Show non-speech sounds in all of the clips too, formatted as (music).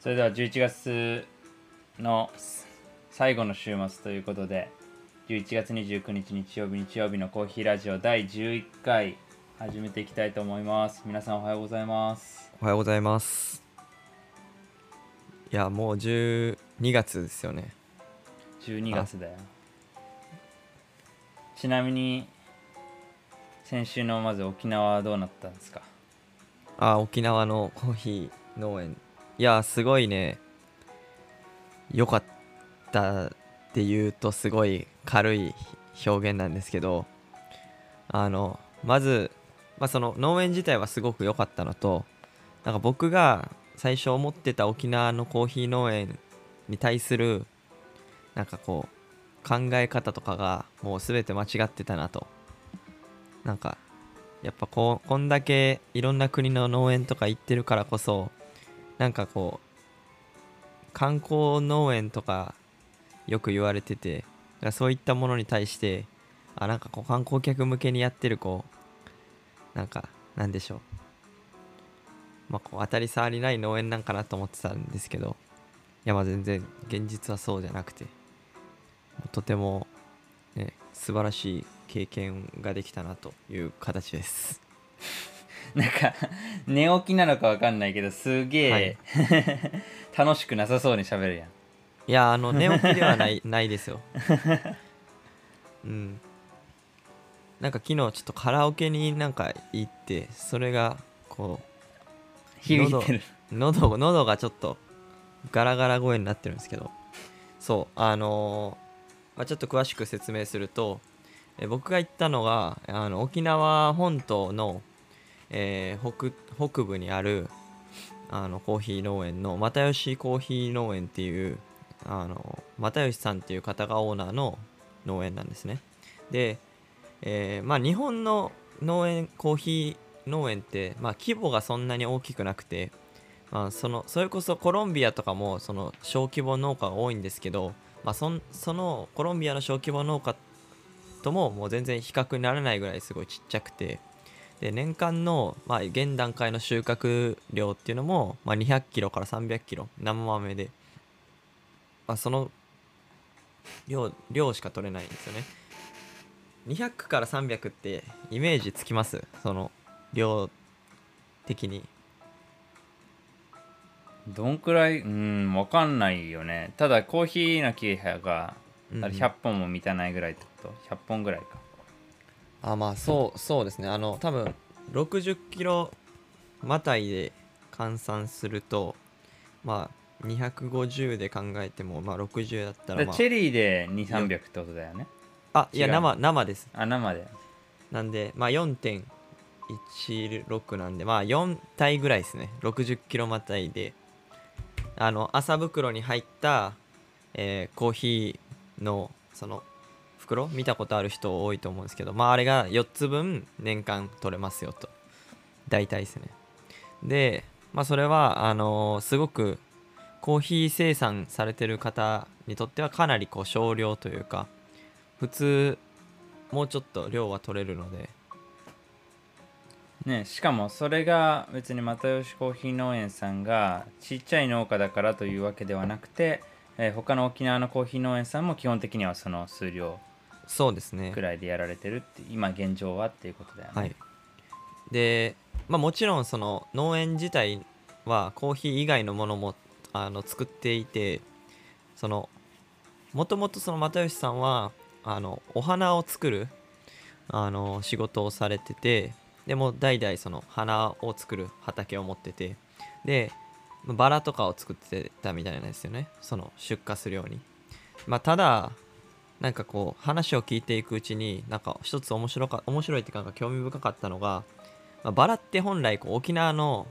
それでは11月の最後の週末ということで11月29日日曜日日曜日のコーヒーラジオ第11回始めていきたいと思います。皆さんおはようございます。おはようございます。いやもう12月ですよね。12月だよ。ちなみに先週のまず沖縄はどうなったんですか？あ沖縄のコーヒー農園いやすごいね。良かったっていうとすごい軽い表現なんですけどあのまず、まあ、その農園自体はすごく良かったのとなんか僕が最初思ってた沖縄のコーヒー農園に対するなんかこう考え方とかがもう全て間違ってたなと。なんかやっぱこうこんだけいろんな国の農園とか行ってるからこそなんかこう観光農園とかよく言われててそういったものに対してあなんかこう観光客向けにやってるこうなんかなんでしょう。まあこう当たり障りない農園なんかなと思ってたんですけどいやまあ全然現実はそうじゃなくてとても、ね、素晴らしい経験ができたなという形です。なんか寝起きなのかわかんないけどすげえ、はい。(laughs) 楽しくなさそうにしゃべるやん。いやあの (laughs) 寝起きではないないですよ。うん。なんか昨日ちょっとカラオケになんか行ってそれがこう響いてる。喉喉がちょっとガラガラ声になってるんですけど。そうあのー、まあ、ちょっと詳しく説明するとえ僕が行ったのがあの沖縄本島の、えー、北北部にあるあのコーヒー農園の又吉コーヒー農園っていうあの又吉さんっていう方がオーナーの農園なんですね。で、えー、まあ日本の農園コーヒー農園って、まあ、規模がそんなに大きくなくて、まあ、そのそれこそコロンビアとかもその小規模農家が多いんですけど、まあ、そそのコロンビアの小規模農家とももう全然比較にならないぐらいすごいちっちゃくてで年間の、まあ、現段階の収穫量っていうのも、まあ、200キロから300キロ生豆で、まあ、その量量しか取れないんですよね。200から300ってイメージつきます？その量的に。どんくらい？うん分かんないよね。ただコーヒーの木が100本も満たないぐらいってこと？100本ぐらいかあまあそう。そうですね。あの多分60キロまたいで換算するとまあ250で考えてもまあ60だったら、まあ、チェリーで2300ってことだよね。あいや生生です。あ生で。なんでまあ4.16なんでまあ4体ぐらいですね。60キロまたいで。あの麻袋に入った、えー、コーヒーのその袋？見たことある人多いと思うんですけどまああれが4つ分年間取れますよと。大体ですね。でまあそれはあの、すごくコーヒー生産されてる方にとってはかなりこう少量というか普通もうちょっと量は取れるので。ねしかもそれが別に又吉コーヒー農園さんがちっちゃい農家だからというわけではなくて、えー、他の沖縄のコーヒー農園さんも基本的にはその数量そうですね。くらいでやられてるって今現状はっていうことだよね、はい、で、まあ、もちろんその農園自体はコーヒー以外のものもあの作っていてそのもともとその又吉さんはあのお花を作るあの仕事をされててでも代々その花を作る畑を持っててでバラとかを作ってたみたいなんですよね。その出荷するように。まあただなんかこう話を聞いていくうちになんか一つ面白か面白いっていうか興味深かったのが、まあ、バラって本来こう沖縄の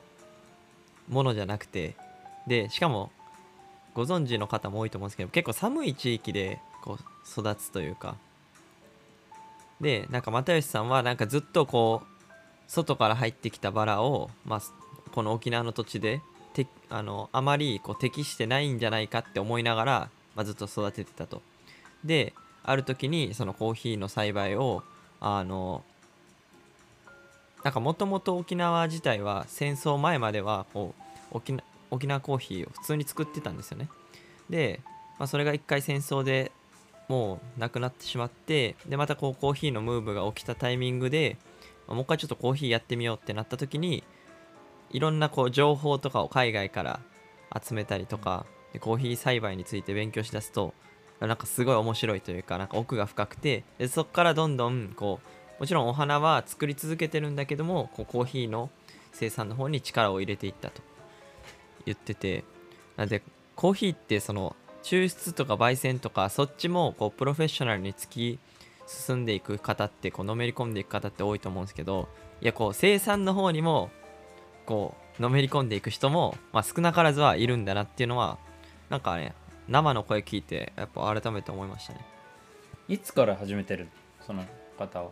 ものじゃなくてでしかもご存知の方も多いと思うんですけど結構寒い地域でこう育つというかでなんか又吉さんはなんかずっとこう外から入ってきたバラを、まあ、この沖縄の土地でてあのあまりこう適してないんじゃないかって思いながら、まあ、ずっと育ててたと。である時にそのコーヒーの栽培をあのなんかもともと沖縄自体は戦争前まではこう沖沖縄コーヒーを普通に作ってたんですよね。で、まあ、それが一回戦争でもうなくなってしまってでまたこうコーヒーのムーブが起きたタイミングで、まあもう一回ちょっとコーヒーやってみようってなった時にいろんなこう情報とかを海外から集めたりとかでコーヒー栽培について勉強しだすとなんかすごい面白いというかなんか奥が深くてでそこからどんどんこうもちろんお花は作り続けてるんだけどもこうコーヒーの生産の方に力を入れていったと。言ってて。なんでコーヒーってその抽出とか焙煎とかそっちもこうプロフェッショナルに突き進んでいく方ってこうのめり込んでいく方って多いと思うんですけどいやこう生産の方にもこうのめり込んでいく人も、まあ、少なからずはいるんだなっていうのはなんかね生の声聞いてやっぱ改めて思いましたね。いつから始めてる？その方は。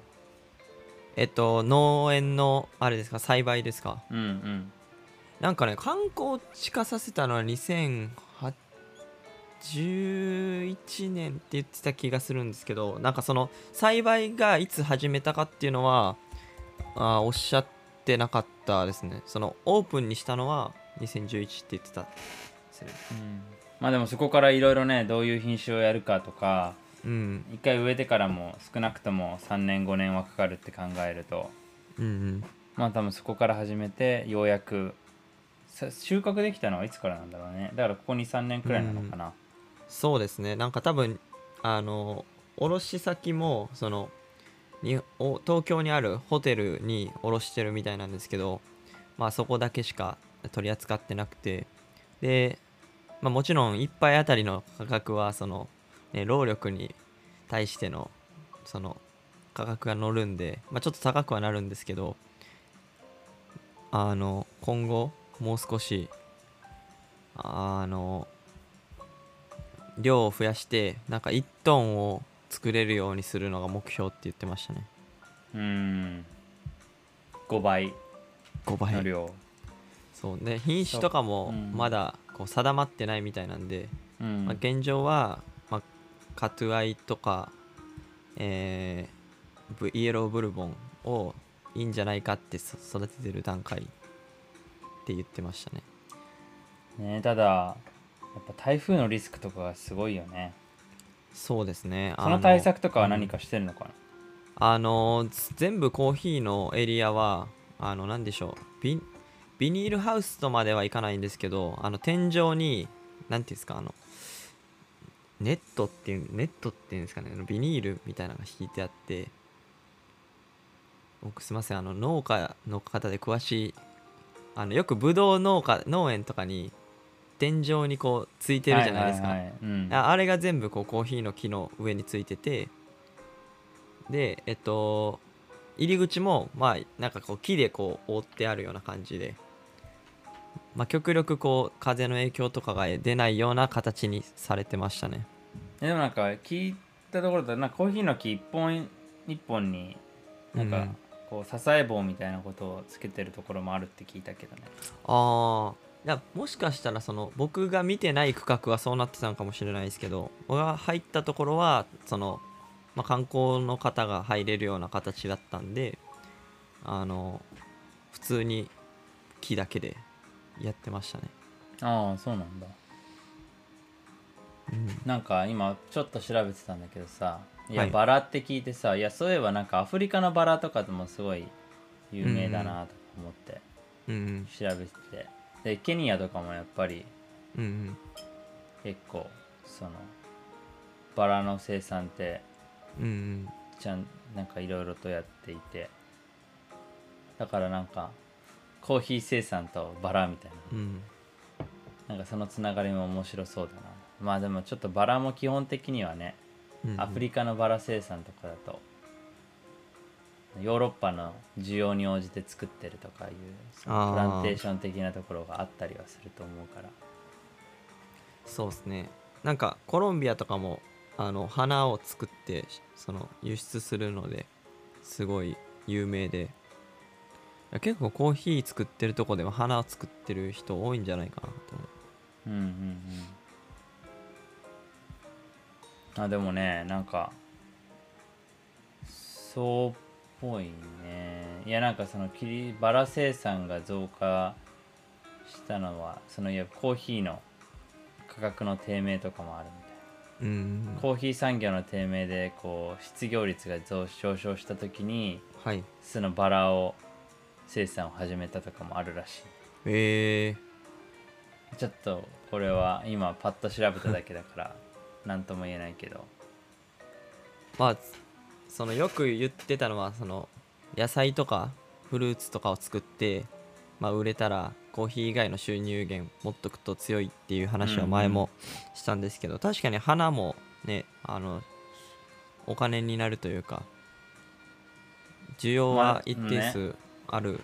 えっと農園のあれですか？栽培ですか？うんうん。なんかね観光地化させたのは2011年って言ってた気がするんですけどなんかその栽培がいつ始めたかっていうのはあーおっしゃってなかったですね。そのオープンにしたのは2011って言ってた。ですねうんまあでもそこからいろいろねどういう品種をやるかとかうん。一回植えてからも少なくとも3年5年はかかるって考えるとうんうん。まあ多分そこから始めてようやくさ収穫できたのはいつからなんだろうね。だからここ23年くらいなのかな。そうですね。なんか多分あの卸先もそのにお東京にあるホテルに卸してるみたいなんですけどまあそこだけしか取り扱ってなくて。で、まあ、もちろん一杯あたりの価格はその、ね、労力に対してのその価格が乗るんで、まあ、ちょっと高くはなるんですけどあの今後もう少しあの量を増やしてなんか1トンを作れるようにするのが目標って言ってましたね。うん。5倍5倍の量、そう。で品種とかもうん。まだこう定まってないみたいなんで、うん。まあ、現状は、まあ、カトゥアイとか、えーブイエローブルボンをいいんじゃないかってそ育ててる段階って言ってましたね。ねただやっぱ台風のリスクとかがすごいよね。そうですね。その対策とかは何かしてるのかな、あのー全部コーヒーのエリアはあの何でしょうビビニールハウスとまではいかないんですけどあの天井に何ていうんですかあのネットっていうネットっていうんですかねビニールみたいなのが引いてあって僕すいませんあの農家の方で詳しいあのよくブドウ農家農園とかに天井にこうついてるじゃないですか、はいはいはい。うん。ああれが全部こうコーヒーの木の上についててでえっと入り口もまあなんかこう木でこう覆ってあるような感じでまあ極力こう風の影響とかが出ないような形にされてましたね。でもなんか聞いたところだとなんかコーヒーの木一本一本になんかうんこう支え棒みたいなことをつけてるところもあるって聞いたけどね。ああいやもしかしたらその僕が見てない区画はそうなってたのかもしれないですけど僕が入ったところはその、まあ、観光の方が入れるような形だったんであの普通に木だけでやってましたね、ああそうなんだ。なんか今ちょっと調べてたんだけどさいや、はい。バラって聞いてさいやそういえばなんかアフリカのバラとかでもすごい有名だなとか思ってうん。調べてて、でケニアとかもやっぱりうんうん。結構そのバラの生産ってうんうん。ちゃんなんかいろいろとやっていて。だからなんかコーヒー生産とバラみたいな。うん。なんかそのつながりも面白そうだな。まあでもちょっとバラも基本的にはねうんアフリカのバラ生産とかだとヨーロッパの需要に応じて作ってるとかいうプランテーション的なところがあったりはすると思うから。そうですね。なんかコロンビアとかもあの花を作ってその輸出するのですごい有名で。いや結構コーヒー作ってるとこでも花を作ってる人多いんじゃないかなと思う。うんうんうん。あでもねなんかそうっぽいね。いやなんかその切りバラ生産が増加したのはそのいやコーヒーの価格の低迷とかもあるみたいな。うん。コーヒー産業の低迷でこう失業率が増上昇した時にはい。そのバラを生産を始めたとかもあるらしい。えー、ちょっとこれは今パッと調べただけだから (laughs) 何とも言えないけど。まあそのよく言ってたのはその野菜とかフルーツとかを作って、まあ、売れたらコーヒー以外の収入源持っとくと強いっていう話は前もしたんですけど、確かに花もねあのお金になるというか需要まあは一定数ある、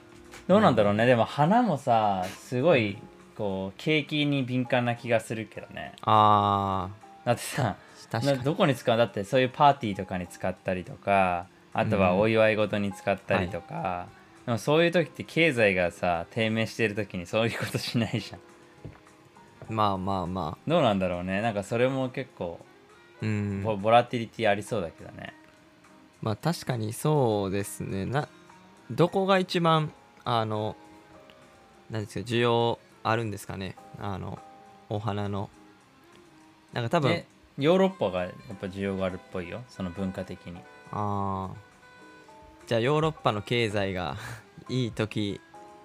どうなんだろうね。でも花もさすごいこう景気に敏感な気がするけどね。あだってさー確かに。などこに使う？だってそういうパーティーとかに使ったりとかあとはお祝い事に使ったりとか、でもそういう時って経済がさ低迷してる時にそういうことしないじゃん。まあまあまあ。どうなんだろうね。なんかそれも結構うん。ボボラティリティありそうだけどね。まあ確かにそうですね。などこが一番あの何ですか需要あるんですかね？あのお花の。なんか多分でヨーロッパがやっぱ需要があるっぽいよ。その文化的に。ああじゃあヨーロッパの経済が (laughs) いい時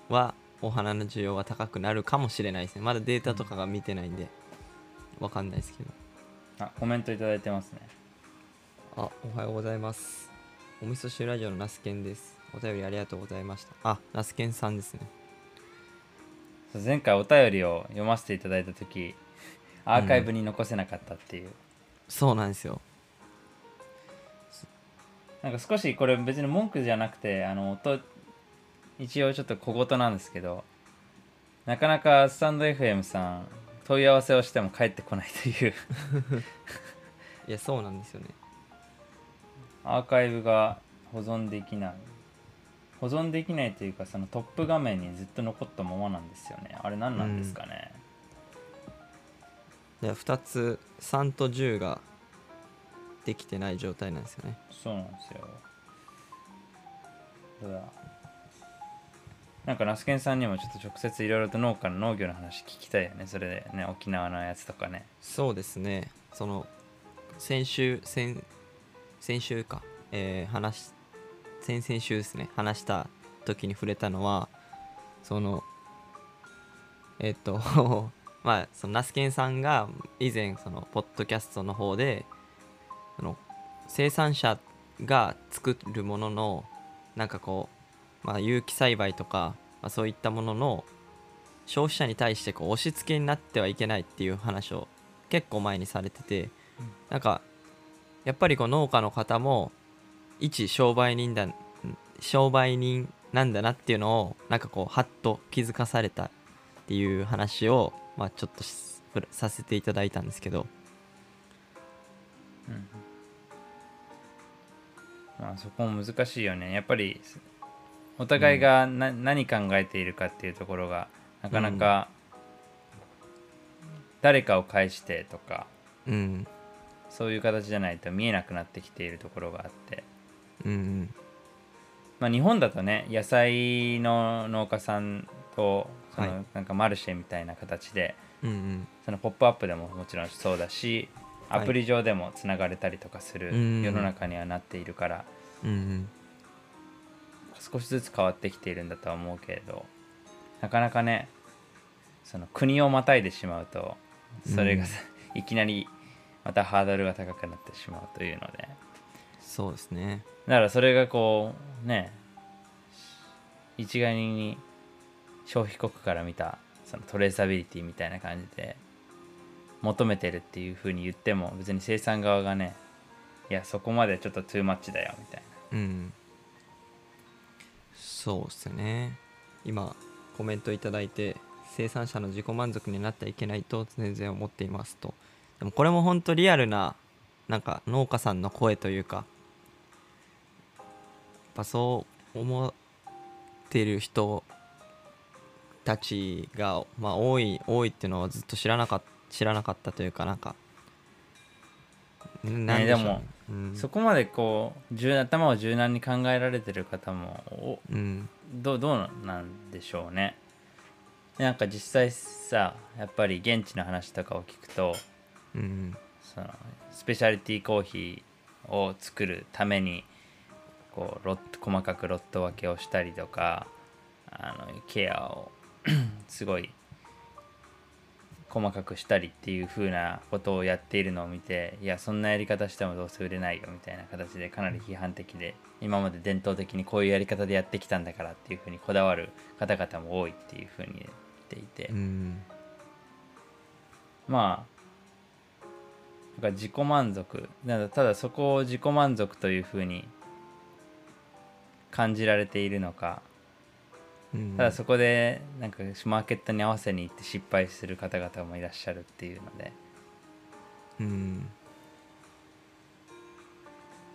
はお花の需要が高くなるかもしれないですね。まだデータとかが見てないんでわかんないですけど。あコメントいただいてますね。あおはようございます。お味噌汁ラジオのナスケンですお便りありがとうございました。あナスケンさんですね。前回お便りを読ませていただいた時アーカイブに残せなかったっていう、そうなんですよ。なんか少しこれ別に文句じゃなくてあの音一応ちょっと小言なんですけどなかなかスタンド FM さん問い合わせをしても返ってこないという。(laughs) いやそうなんですよね。アーカイブが保存できない保存できないというかそのトップ画面にずっと残ったままなんですよね。あれ何なんですかね、で2つ3と10ができてない状態なんですよね。そうなんですよ。どうだなんかナスケンさんにもちょっと直接いろいろと農家の農業の話聞きたいよね。それでね沖縄のやつとかね。そうですね。その先週先先週か、えー話し先々週ですね話した時に触れたのはそのえっと (laughs) まあそのナスケンさんが以前そのポッドキャストの方でその生産者が作るもののなんかこう、まあ、有機栽培とか、まあ、そういったものの消費者に対してこう押し付けになってはいけないっていう話を結構前にされてて、なんかやっぱりこう農家の方も一商売人だ商売人なんだなっていうのをなんかこうハッと気づかされたっていう話を、まあ、ちょっとしさせていただいたんですけど。うんまあそこも難しいよね。やっぱりお互いがな、何考えているかっていうところがなかなか誰かを介してとかうん。そういう形じゃないと見えなくなってきているところがあってうんうん。まあ、日本だとね野菜の農家さんとそはい。のなんかマルシェみたいな形で、うんうん。そのポップアップでももちろんそうだしはい。アプリ上でもつながれたりとかするうん世の中にはなっているからうんうん。少しずつ変わってきているんだとは思うけれどなかなかねその国をまたいでしまうとそれがさ、いきなりまたハードルが高くなってしまうというのでそうですね。だからそれがこうね一概に消費国から見たそのトレーサビリティみたいな感じで求めてるっていう風に言っても別に生産側がねいやそこまでちょっとトゥーマッチだよみたいうん。そうですね。今コメントいただいて生産者の自己満足になってはいけないと全然思っていますと。でもこれも本当リアルななんか農家さんの声というかぱそう思ってる人たちが、まあ、多い多いっていうのはずっと知らなかっ知らなかったというかなんかねでもうん。な、そこまでこう柔頭を柔軟に考えられてる方もおうん。どうどうなんでしょうね。なんか実際さやっぱり現地の話とかを聞くとうん。そのスペシャリティコーヒーを作るためにこうロット細かくロット分けをしたりとかあのケアを (clears throat) すごい細かくしたりっていう風なことをやっているのを見ていやそんなやり方してもどうせ売れないよみたいな形でかなり批判的で今まで伝統的にこういうやり方でやってきたんだからっていう風にこだわる方々も多いっていう風に言っていて、うん。まあなんか自己満足ただそこを自己満足という風に感じられているのか。うん。ただそこでなんかマーケットに合わせに行って失敗する方々もいらっしゃるっていうので。うん。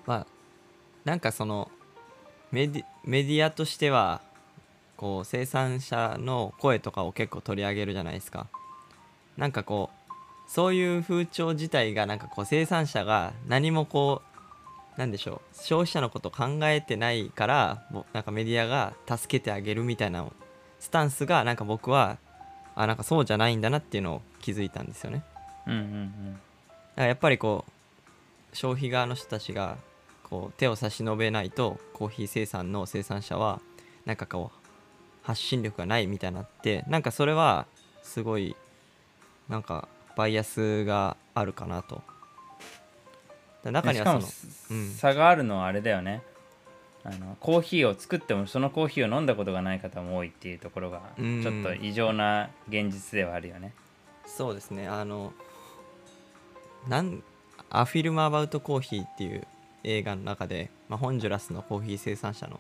まあなんかそのメディメディアとしてはこう生産者の声とかを結構取り上げるじゃないですか。なんかこうそういう風潮自体がなんかこう生産者が何もこうなんでしょう。消費者のことを考えてないからなんかメディアが助けてあげるみたいなスタンスがなんか僕はあなんかそうじゃないんだなっていうのを気づいたんですよね。うんうんだからやっぱりこう消費側の人たちがこう手を差し伸べないとコーヒー生産の生産者はなんかこう発信力がないみたいになってなんかそれはすごいなんかバイアスがあるかなと。だ中にはそのうん。差があるのはあれだよね。あのコーヒーを作ってもそのコーヒーを飲んだことがない方も多いっていうところがうん。ちょっと異常な現実ではあるよね。そうですね。あのなん「アフィルム・アバウト・コーヒー」っていう映画の中で、まあ、ホンジュラスのコーヒー生産者の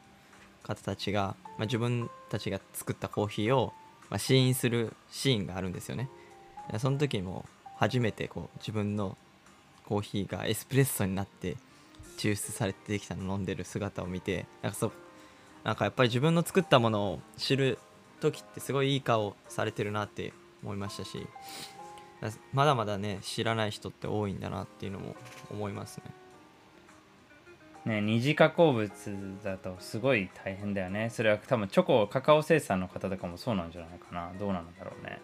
方たちが、まあ、自分たちが作ったコーヒーを、まあ、試飲するシーンがあるんですよね。でその時にも初めてこう自分のコーヒーがエスプレッソになって抽出されてできたのを飲んでる姿を見てなんかそうなんかやっぱり自分の作ったものを知る時ってすごいいい顔されてるなって思いましたしだまだまだね知らない人って多いんだなっていうのも思いますね。ね二次加工物だとすごい大変だよね。それは多分チョコカカオ生産の方とかもそうなんじゃないかな。どうなんだろうね。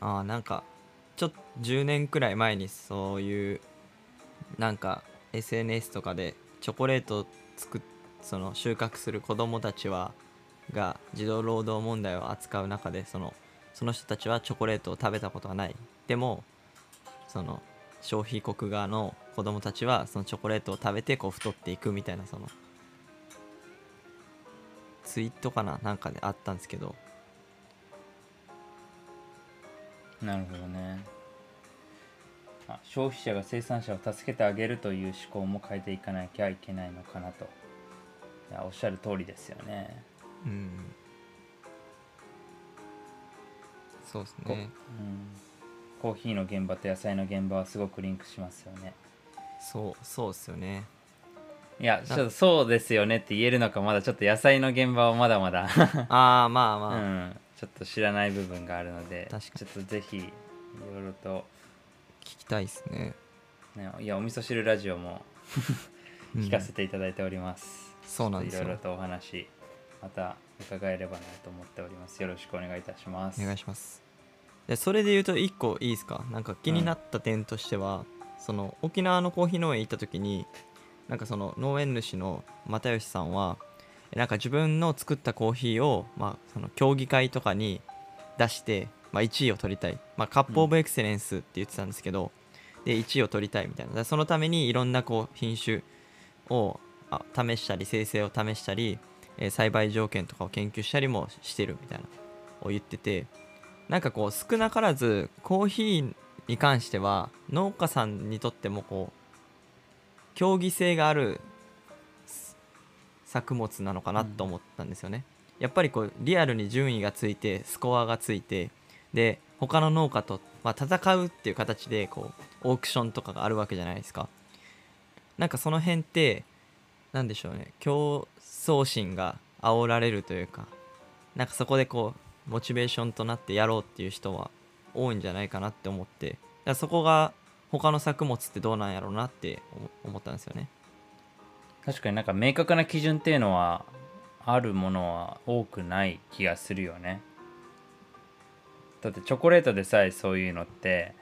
ああなんかちょっと10年くらい前にそういうなんか SNS とかでチョコレートを作その収穫する子供たちはが児童労働問題を扱う中でそのその人たちはチョコレートを食べたことがない。でもその消費国側の子供たちはそのチョコレートを食べてこう太っていくみたいなそのツイートかななんかであったんですけど。なるほどね。あ消費者が生産者を助けてあげるという思考も変えていかなきゃいけないのかなと。いやおっしゃる通りですよね。うん。そうですこねうん、コーヒーの現場と野菜の現場はすごくリンクしますよね。そうそうですよね。いやちょっとそうですよねって言えるのかまだちょっと野菜の現場はまだまだ。(laughs) ああまあまあ、うん、ちょっと知らない部分があるので確かちょっとぜひいろいろと、聞きたいですね、ね、いやお味噌汁ラジオもう (laughs) ん聞かせていただいております、そうなんですよ。いろいろとお話また伺えればなと思っております。よろしくお願いいたします。お願いします。でそれで言うと1個いいですか？なんか気になった点としては、その沖縄のコーヒー農園行った時になんかその農園主の又吉さんはえなんか自分の作ったコーヒーを、まあ、その競技会とかに出して、まあ、1位を取りたい、まあ、カップ・オブ・エクセレンスって言ってたんですけど、で1位を取りたいみたいな。そのためにいろんなこう品種をあ試したり生成を試したり、えー栽培条件とかを研究したりもしてるみたいなを言ってて。なんかこう少なからずコーヒーに関しては農家さんにとってもこう競技性があるす作物なのかなと思ったんですよね、やっぱりこうリアルに順位がついてスコアがついてで他の農家と、まあ、戦うっていう形でこうオークションとかがあるわけじゃないですか。なんかその辺ってなんでしょうね。競争心が煽られるというかなんかそこでこうモチベーションとなってやろうっていう人は多いんじゃないかなって思ってだからそこが他の作物ってどうなんやろうなって思ったんですよね。確かになんか明確な基準っていうのはあるものは多くない気がするよね。だってチョコレートでさえそういうのって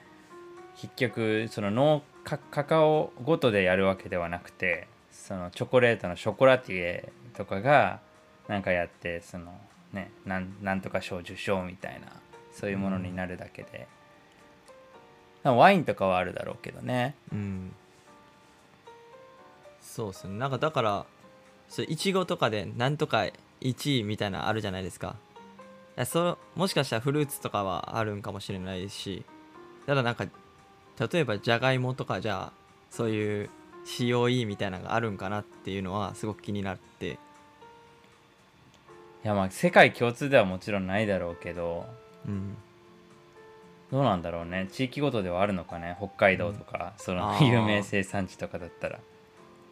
結局そのノーカカカオごとでやるわけではなくてそのチョコレートのショコラティエとかがなんかやってそのねなんなんとか賞受賞みたいなそういうものになるだけで、ワインとかはあるだろうけどね。うんそうっすね。なんかだからそれいちごとかでなんとか1位みたいなのあるじゃないですか。いやそもしかしたらフルーツとかはあるんかもしれないですし。ただなんか例えばじゃがいもとかじゃあそういう COE みたいなのがあるんかなっていうのはすごく気になって。いやまあ世界共通ではもちろんないだろうけどうん。どうなんだろうね。地域ごとではあるのかね。北海道とか、そのあー。有名生産地とかだったら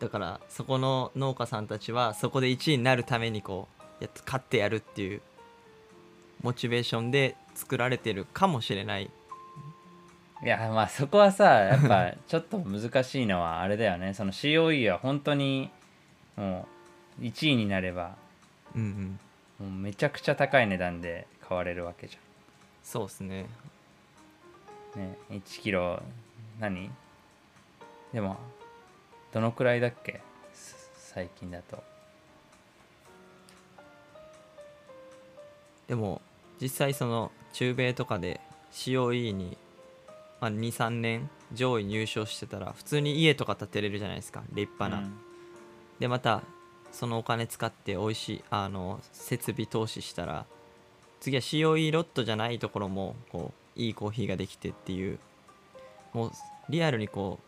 だからそこの農家さんたちはそこで1位になるためにこうやっ勝ってやるっていうモチベーションで作られてるかもしれない。いやまあそこはさやっぱちょっと難しいのはあれだよね。その COE は本当にもう1位になればうんうん。もうめちゃくちゃ高い値段で買われるわけじそうですね。ゃんね1キロ何？でもどのくらいだっけ？す最近だと。でも実際その中米とかで COE に、まあ、23年上位入賞してたら普通に家とか建てれるじゃないですか立派な、うん。でまたそのお金使って美味しいあの設備投資したら次は COE ロットじゃないところもこういいコーヒーができてっていうもうリアルにこうす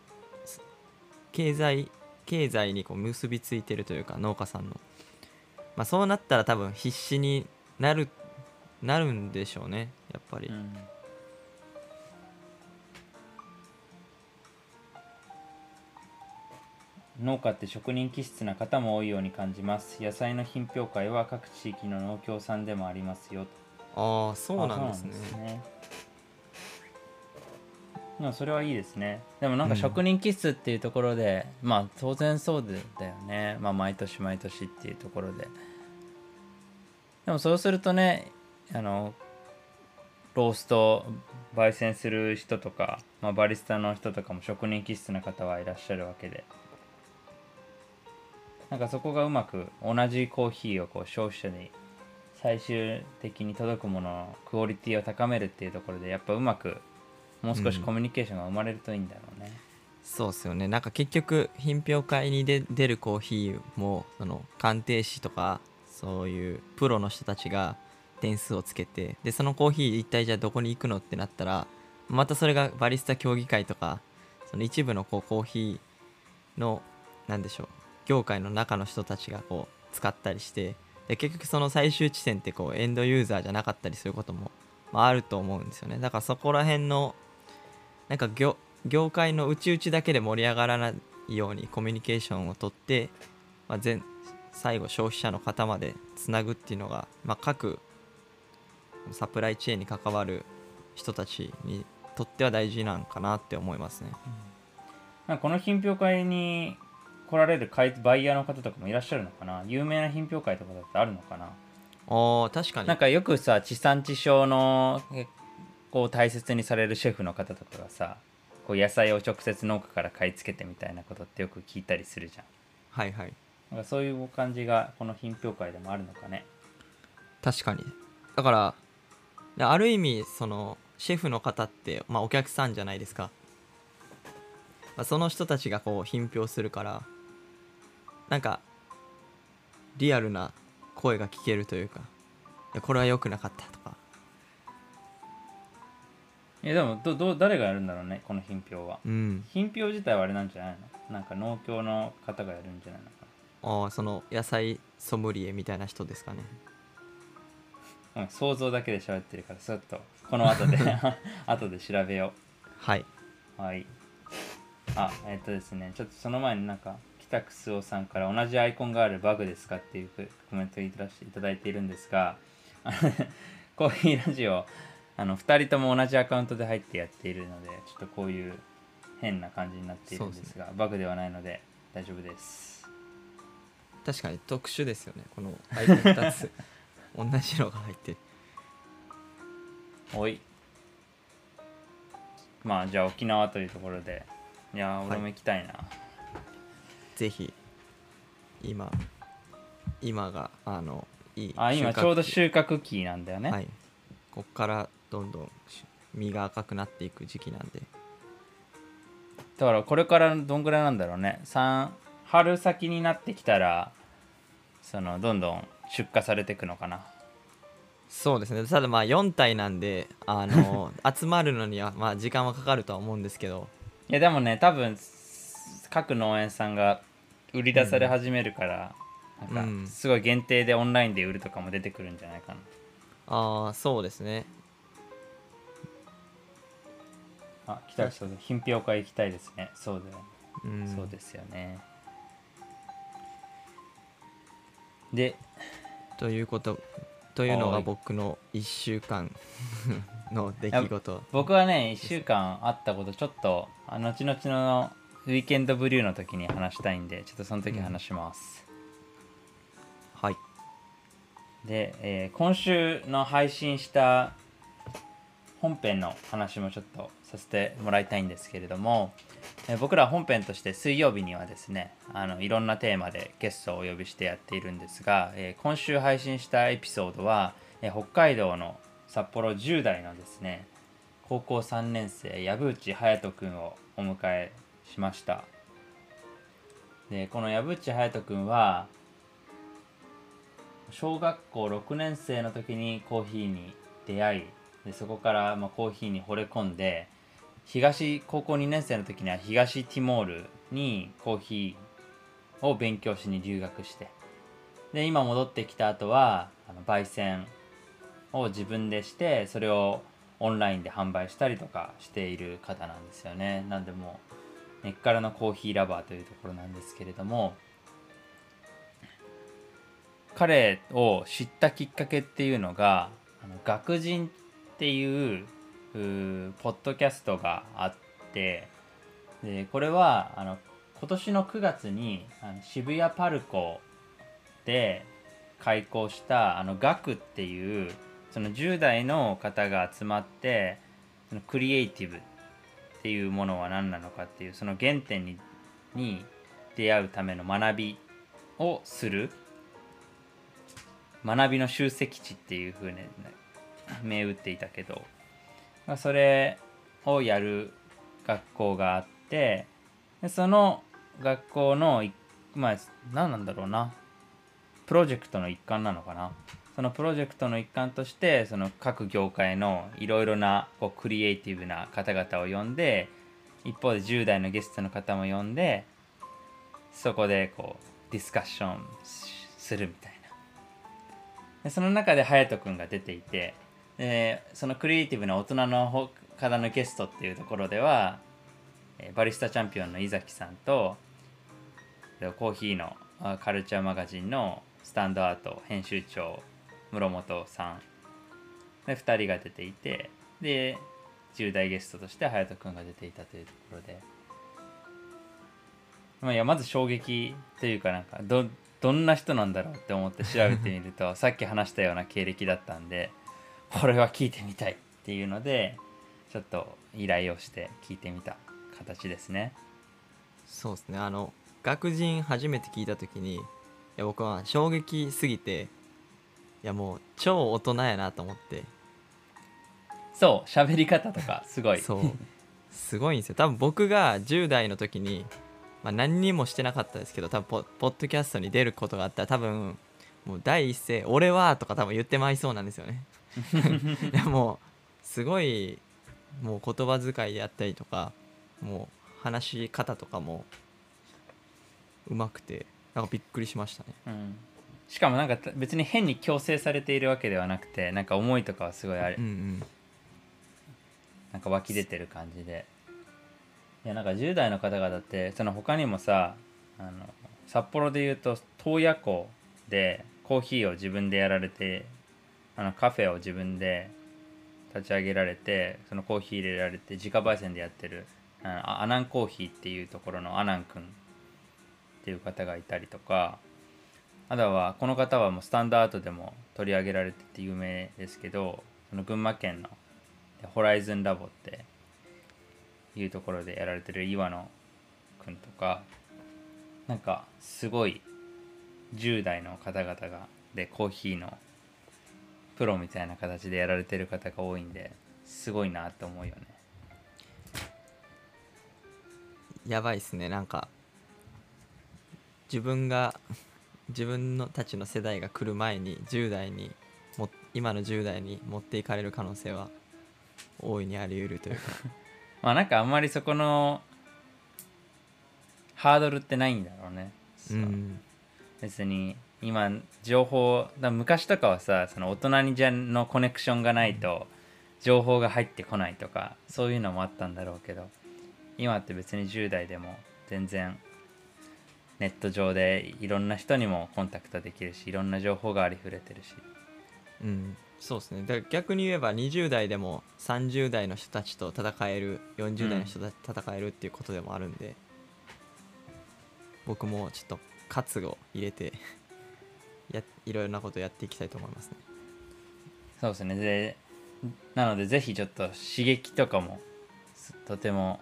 経済経済にこう結びついてるというか農家さんの、まあ、そうなったら多分必死になるなるんでしょうねやっぱり、うん。農家って職人気質な方も多いように感じます。野菜の品評会は各地域の農協さんでもありますよ。ああそうなんですねうなんそれはいいですね。でもなんかうん。職人気質っていうところで、まあ当然そうでだよね。まあ毎年毎年っていうところで。でもそうするとねあのロースト焙煎する人とか、まあ、バリスタの人とかも職人気質な方はいらっしゃるわけで。なんかそこがうまく同じコーヒーをこう消費者に最終的に届くもののクオリティを高めるっていうところでやっぱうまくもう少しコミュニケーションが生まれるといいんだろうね、そうっすよね。なんか結局品評会にで出るコーヒーもその鑑定士とかそういうプロの人たちが点数をつけてでそのコーヒー一体じゃあどこに行くのってなったらまたそれがバリスタ協議会とかその一部のこうコーヒーのなんでしょう業界の中の人たちがこう使ったりしてで結局その最終地点ってこうエンドユーザーじゃなかったりすることも、まあ、あると思うんですよね。だからそこら辺のなんか業業界の内々だけで盛り上がらないようにコミュニケーションをとって、まあ、全最後消費者の方までつなぐっていうのが、まあ、各サプライチェーンに関わる人たちにとっては大事なんかなって思いますね。なんかこの品評会に来られる買いバイヤーの方とかもいらっしゃるのかな？有名な品評会とかだってあるのかな？あー確かに。なんかよくさ地産地消のえこう大切にされるシェフの方とかがさこう野菜を直接農家から買い付けてみたいなことってよく聞いたりするじゃん。はいはい。なんかそういう感じがこの品評会でもあるのかね？確かに。だからである意味そのシェフの方って、まあ、お客さんじゃないですか、まあ、その人たちがこう品評するからなんかリアルな声が聞けるというかこれは良くなかったとかいやでもどど誰がやるんだろうねこの品評は。うん。品評自体はあれなんじゃないの？なんか農協の方がやるんじゃないのかああその野菜ソムリエみたいな人ですかね。な、うん、想像だけで喋ってるからちょっとこの後で (laughs) 後で調べよはい、うはい。あえっとですねちょっとその前になんか北クスオさんから同じアイコンがあるバグですかっていうコメントをいただいているんですがコーヒーラジオあの2人とも同じアカウントで入ってやっているのでちょっとこういう変な感じになっているんですがバグではないので大丈夫です。確かに特殊ですよねこのアイコン2つ。(laughs) 同じのが入ってる。おい。まあじゃあ沖縄というところで。いやー俺も行きたいな、ぜひ今今があのいいあ今ちょうど収穫期なんだよね、はい。こっからどんどんし実が赤くなっていく時期なんで。だからこれからどんぐらいなんだろうね。3春先になってきたらそのどんどん出荷されていくのかな。そうですね。ただまあ4体なんであの (laughs) 集まるのにはまあ時間はかかるとは思うんですけど。いやでもね多分各農園さんが売り出され始めるから、うんなん。かすごい限定でオンラインで売るとかも出てくるんじゃないかな。ああそうですねあ来たそうだ品評会行きたいですね。そうだよ、うん。そうですよね。でということというのがはい。僕の1週間 (laughs) の出来事。僕はね1週間あったことちょっとあ後々のウィーケンドブリューの時に話したいんでちょっとその時話します、はい。で、えー今週の配信した本編の話もちょっとさせてもらいたいんですけれども、え僕ら本編として水曜日にはですねあのいろんなテーマでゲストをお呼びしてやっているんですが、えー今週配信したエピソードは、え北海道の札幌10代のですね高校3年生藪内隼人君をお迎えしました。でこの藪内隼人君は小学校6年生の時にコーヒーに出会いでそこからまあコーヒーに惚れ込んで東高校2年生の時には東ティモールにコーヒーを勉強しに留学してで今戻ってきた後はあの焙煎を自分でしてそれをオンラインで販売したりとかしている方なんですよね。なんでも根っからのコーヒーラバーというところなんですけれども彼を知ったきっかけっていうのが「あの学人」っていうポッドキャストがあってでこれはあの今年の9月にあの渋谷パルコで開校したあの学っていうその10代の方が集まってそのクリエイティブっていうものは何なのかっていうその原点にに出会うための学びをする。学びの集積地っていうふうに銘打っていたけど、まあ、それをやる学校があってでその学校のまあ何なんだろうなプロジェクトの一環なのかな。そのプロジェクトの一環としてその各業界のいろいろなこうクリエイティブな方々を呼んで一方で10代のゲストの方も呼んでそこでこうディスカッションするみたいな。でその中で隼人君が出ていてでそのクリエイティブな大人の方のゲストっていうところではえーバリスタチャンピオンの井崎さんとコーヒーのカルチャーマガジンのスタンドアート編集長室本さんで2人が出ていてで10代ゲストとして隼人君が出ていたというところで、まあ、いやまず衝撃というかなんかどどんな人なんだろうって思って調べてみると (laughs) さっき話したような経歴だったんでこれは聞いてみたいっていうのでちょっと依頼をして聞いてみた形ですね。そうですね。あの学人初めて聞いた時にいや僕は衝撃すぎていやもう超大人やなと思って。そう喋り方とかすごい。そう。すごいんですよ。多分僕が10代の時に、まあ、何にもしてなかったですけど多分ポポッドキャストに出ることがあったら多分もう第一声「俺は」とか多分言ってまいそうなんですよね (laughs) いやもうすごいもう言葉遣いであったりとかもう話し方とかもうまくてなんかびっくりしましたね。うん、しかもなんか別に変に強制されているわけではなくてなんか思いとかはすごいあれ、うんうん。なんか湧き出てる感じで。いやなんか10代の方々ってその他にもさあの札幌でいうと洞爺湖でコーヒーを自分でやられてあのカフェを自分で立ち上げられてそのコーヒー入れられて自家焙煎でやってるあアナンコーヒーっていうところのアナン君っていう方がいたりとかあとはこの方はもうスタンダードでも取り上げられてて有名ですけどその群馬県のホライズンラボっていうところでやられてる岩野くんとかなんかすごい10代の方々がでコーヒーのプロみたいな形でやられてる方が多いんですごいなって思うよね。やばいっすね。なんか自分が自分のたちの世代が来る前に10代にも今の10代に持っていかれる可能性は大いにあり得るというか。(laughs) まあなんかあんまりそこのハードルってないんだろうね、うん。別に今情報だ昔とかはさその大人にじゃのコネクションがないと情報が入ってこないとかそういうのもあったんだろうけど今って別に10代でも全然ネット上でいろんな人にもコンタクトできるしいろんな情報がありふれてるし。うん。そうですね。だから逆に言えば20代でも30代の人たちと戦える40代の人たちと戦えるっていうことでもあるんで、僕もちょっと活を入れてやいろいろなことやっていきたいと思いますね。そうですね。でなのでぜひちょっと刺激とかもとても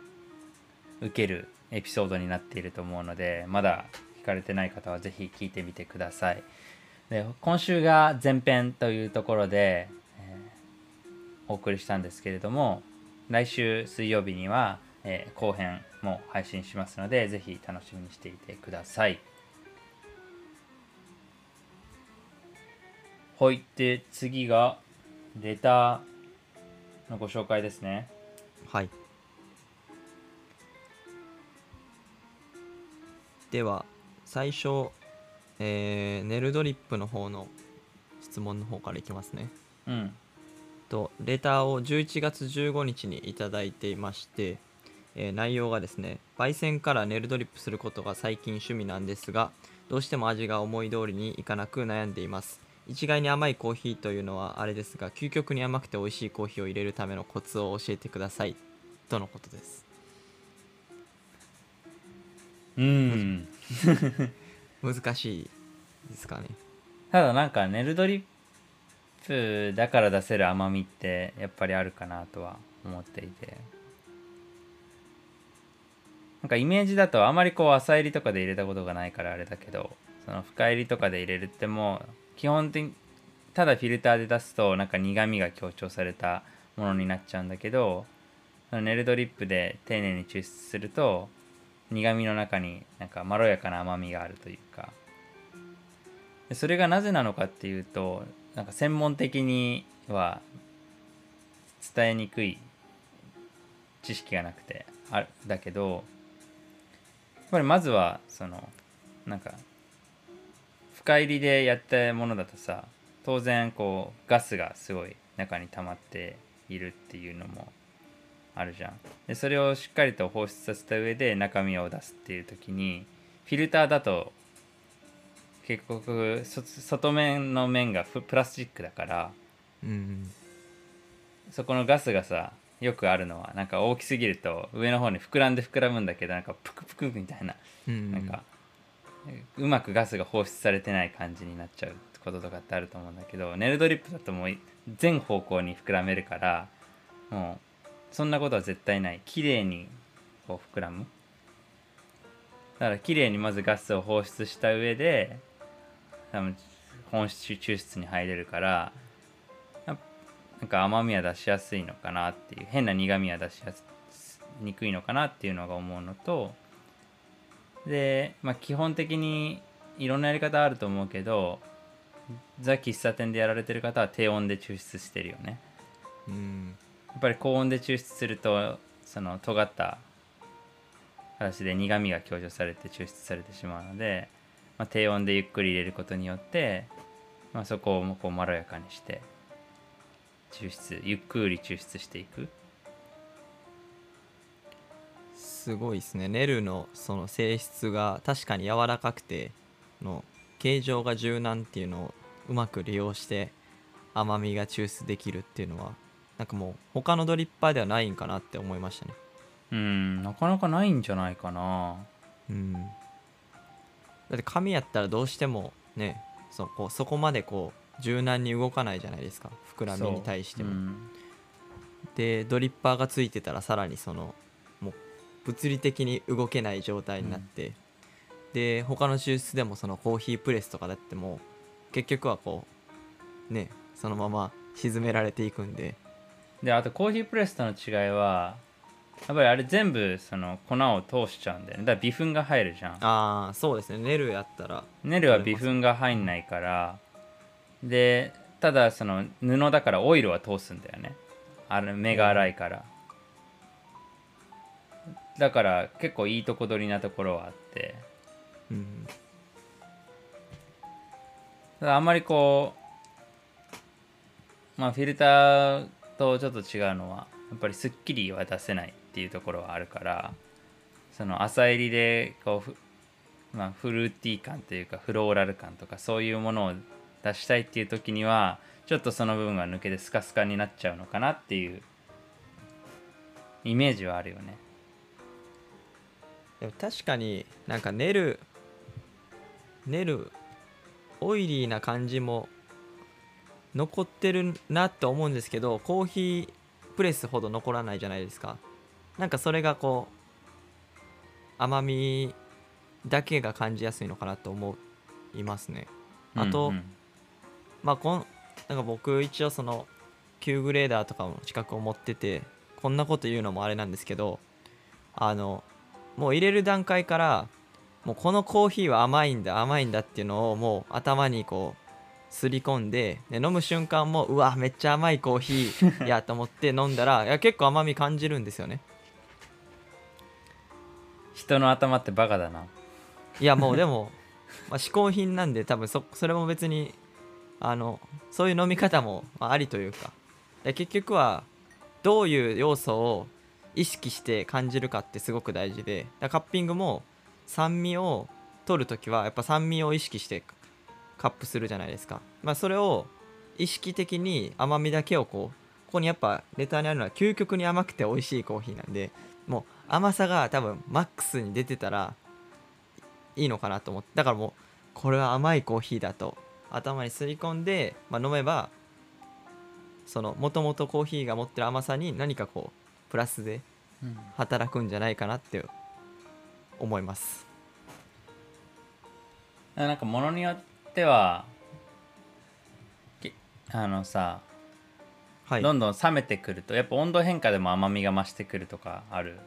受けるエピソードになっていると思うのでまだ聞かれてない方はぜひ聞いてみてください。で今週が前編というところで、えーお送りしたんですけれども来週水曜日には、えー後編も配信しますのでぜひ楽しみにしていてください。はいで次がレターのご紹介ですね。はい。では最初、えーネルドリップの方の質問の方からいきますね。うん。とレターを11月15日にいただいていまして、えー内容がですね焙煎からネルドリップすることが最近趣味なんですがどうしても味が思い通りにいかなく悩んでいます一概に甘いコーヒーというのはあれですが究極に甘くて美味しいコーヒーを入れるためのコツを教えてください。とのことです。うん。難しいですかね。ただなんかネルドリップだから出せる甘みってやっぱりあるかなとは思っていて。なんかイメージだとあまりこう浅入りとかで入れたことがないからあれだけどその深入りとかで入れるっても基本的にただフィルターで出すとなんか苦みが強調されたものになっちゃうんだけどネルドリップで丁寧に抽出すると苦みの中になんかまろやかな甘みがあるというか。それがなぜなのかっていうとなんか専門的には伝えにくい知識がなくてあだけどやっぱりまずはそのなんか深入りでやったものだとさ当然こうガスがすごい中に溜まっているっていうのもあるじゃん。でそれをしっかりと放出させた上で中身を出すっていう時にフィルターだと結局そ外面の面がププラスチックだからうんそこのガスがさよくあるのはなんか大きすぎると上の方に膨らんで膨らむんだけどなんかプクプクみたいな。うん。なんかうまくガスが放出されてない感じになっちゃうこととかってあると思うんだけどネルドリップだともう全方向に膨らめるからもうそんなことは絶対ない。綺麗にこう膨らむ。だから綺麗にまずガスを放出した上で多分本質抽出に入れるからなんか甘みは出しやすいのかなっていう変な苦みは出しやすにくいのかなっていうのが思うのとで、まあ、基本的にいろんなやり方あると思うけどザ喫茶店でやられてる方は低温で抽出してるよね。うん。やっぱり高温で抽出するとその尖った形で苦みが強調されて抽出されてしまうので、まあ、低温でゆっくり入れることによって、まあ、そこをこうまろやかにして抽出ゆっくり抽出していくすごいですね。ネルのその性質が確かに柔らかくての形状が柔軟っていうのをうまく利用して甘みが抽出できるっていうのはなんかもう他のドリッパーではないんかなって思いましたね。うんなかなかないんじゃないかな。うん。だって紙やったらどうしてもねそこそこまでこう柔軟に動かないじゃないですか。膨らみに対しても、そう。うん。でドリッパーがついてたらさらにそのも物理的に動けない状態になって、で他の抽出でもそのコーヒープレスとかだっても結局はこうねそのまま沈められていくんで。であとコーヒープレスとの違いはやっぱりあれ全部その粉を通しちゃうんだよね。だから微粉が入るじゃん。ああそうですね。ネルやったら。ネルは微粉が入んないから。でただその布だからオイルは通すんだよね。あれ目が粗いからだから結構いいとこ取りなところはあって。うん。ただあんまりこうまあフィルターとちょっと違うのはやっぱりすっきりは出せないっていうところはあるからその浅入りでこうふ、まあ、フルーティー感というかフローラル感とかそういうものを出したいっていう時にはちょっとその部分が抜けてスカスカになっちゃうのかなっていうイメージはあるよねでも確かになんかネルネルオイリーな感じも残ってるなって思うんですけどコーヒープレスほど残らないじゃないですか。なんかそれがこう甘みだけが感じやすいのかなと思いますね。あとうんうん。まあこんなんか僕一応その Q グレーダーとかの資格を持っててこんなこと言うのもあれなんですけどあのもう入れる段階からもうこのコーヒーは甘いんだ甘いんだっていうのをもう頭にこうすり込んでで飲む瞬間もうわめっちゃ甘いコーヒーやと思って (laughs) 飲んだらいや結構甘み感じるんですよね。人の頭ってバカだな。いやもうでも、まあ、嗜好品なんで多分そそれも別にあのそういう飲み方も、まあ、ありというか。で結局はどういう要素を意識して感じるかってすごく大事でだカッピングも酸味を取るときはやっぱ酸味を意識してカップするじゃないですか、まあ、それを意識的に甘みだけをこうここにやっぱレターにあるのは究極に甘くて美味しいコーヒーなんでもう甘さが多分マックスに出てたらいいのかなと思ってだからもうこれは甘いコーヒーだと頭にすり込んで、まあ、飲めばそのもともとコーヒーが持ってる甘さに何かこうプラスで働くんじゃないかなって思います。なんかものによってはけあのさはい。どんどん冷めてくるとやっぱ温度変化でも甘みが増してくるとかある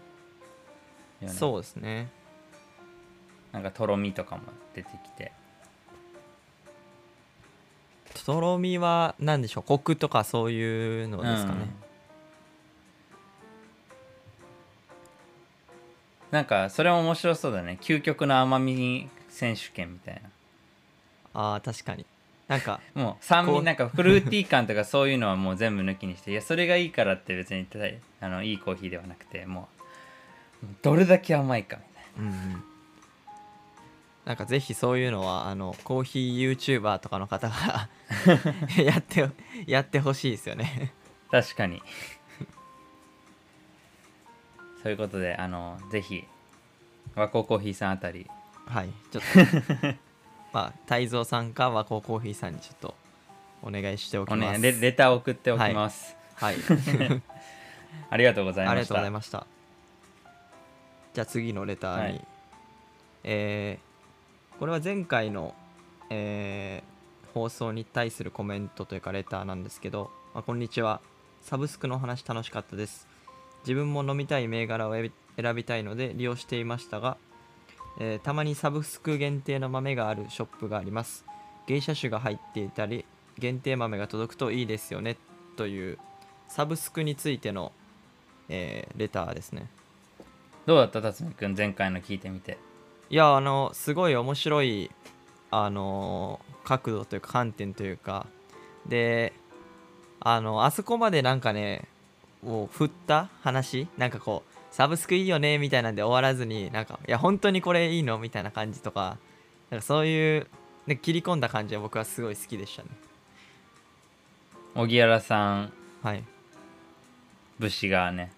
よね。そうですね。なんかとろみとかも出てきて。とろみは何でしょう？コクとかそういうのですかね、うんなんかそれも面白そうだね。究極の甘み選手権みたいな。ああ確かに。なんかもう酸味なんかフルーティー感とかそういうのはもう全部抜きにして (laughs) いやそれがいいからって別にあのいいコーヒーではなくてもうどれだけ甘いかみたいな。うんうん。なんかぜひそういうのはあのコーヒー YouTuber とかの方が (laughs) やってやってほしいですよね。確かにそういうことであのぜひ和光コーヒーさんあたり。はいちょっと。(laughs) まあ泰造さんか和光コーヒーさんにちょっとお願いしておきお、ます、ね、レレターを送っておきます、はい (laughs) ありがとうございありがとうましたございました。じゃあ次のレターに、はい。えーこれは前回の、えー放送に対するコメントというかレターなんですけど、まあこんにちは。サブスクのお話楽しかったです自分も飲みたい銘柄を選びたいので利用していましたが、えーたまにサブスク限定の豆があるショップがあります。芸者種が入っていたり限定豆が届くといいですよねというサブスクについての、えーレターですね。どうだった辰巳君前回の聞いてみて？いやあのすごい面白いあの角度というか観点というか。であのあそこまでなんかねもう振った話なんかこうサブスクいいよねみたいなんで終わらずになんかいや本当にこれいいのみたいな感じとかなんかそういう、ね、切り込んだ感じは僕はすごい好きでしたね。荻原さんはい。武士がね。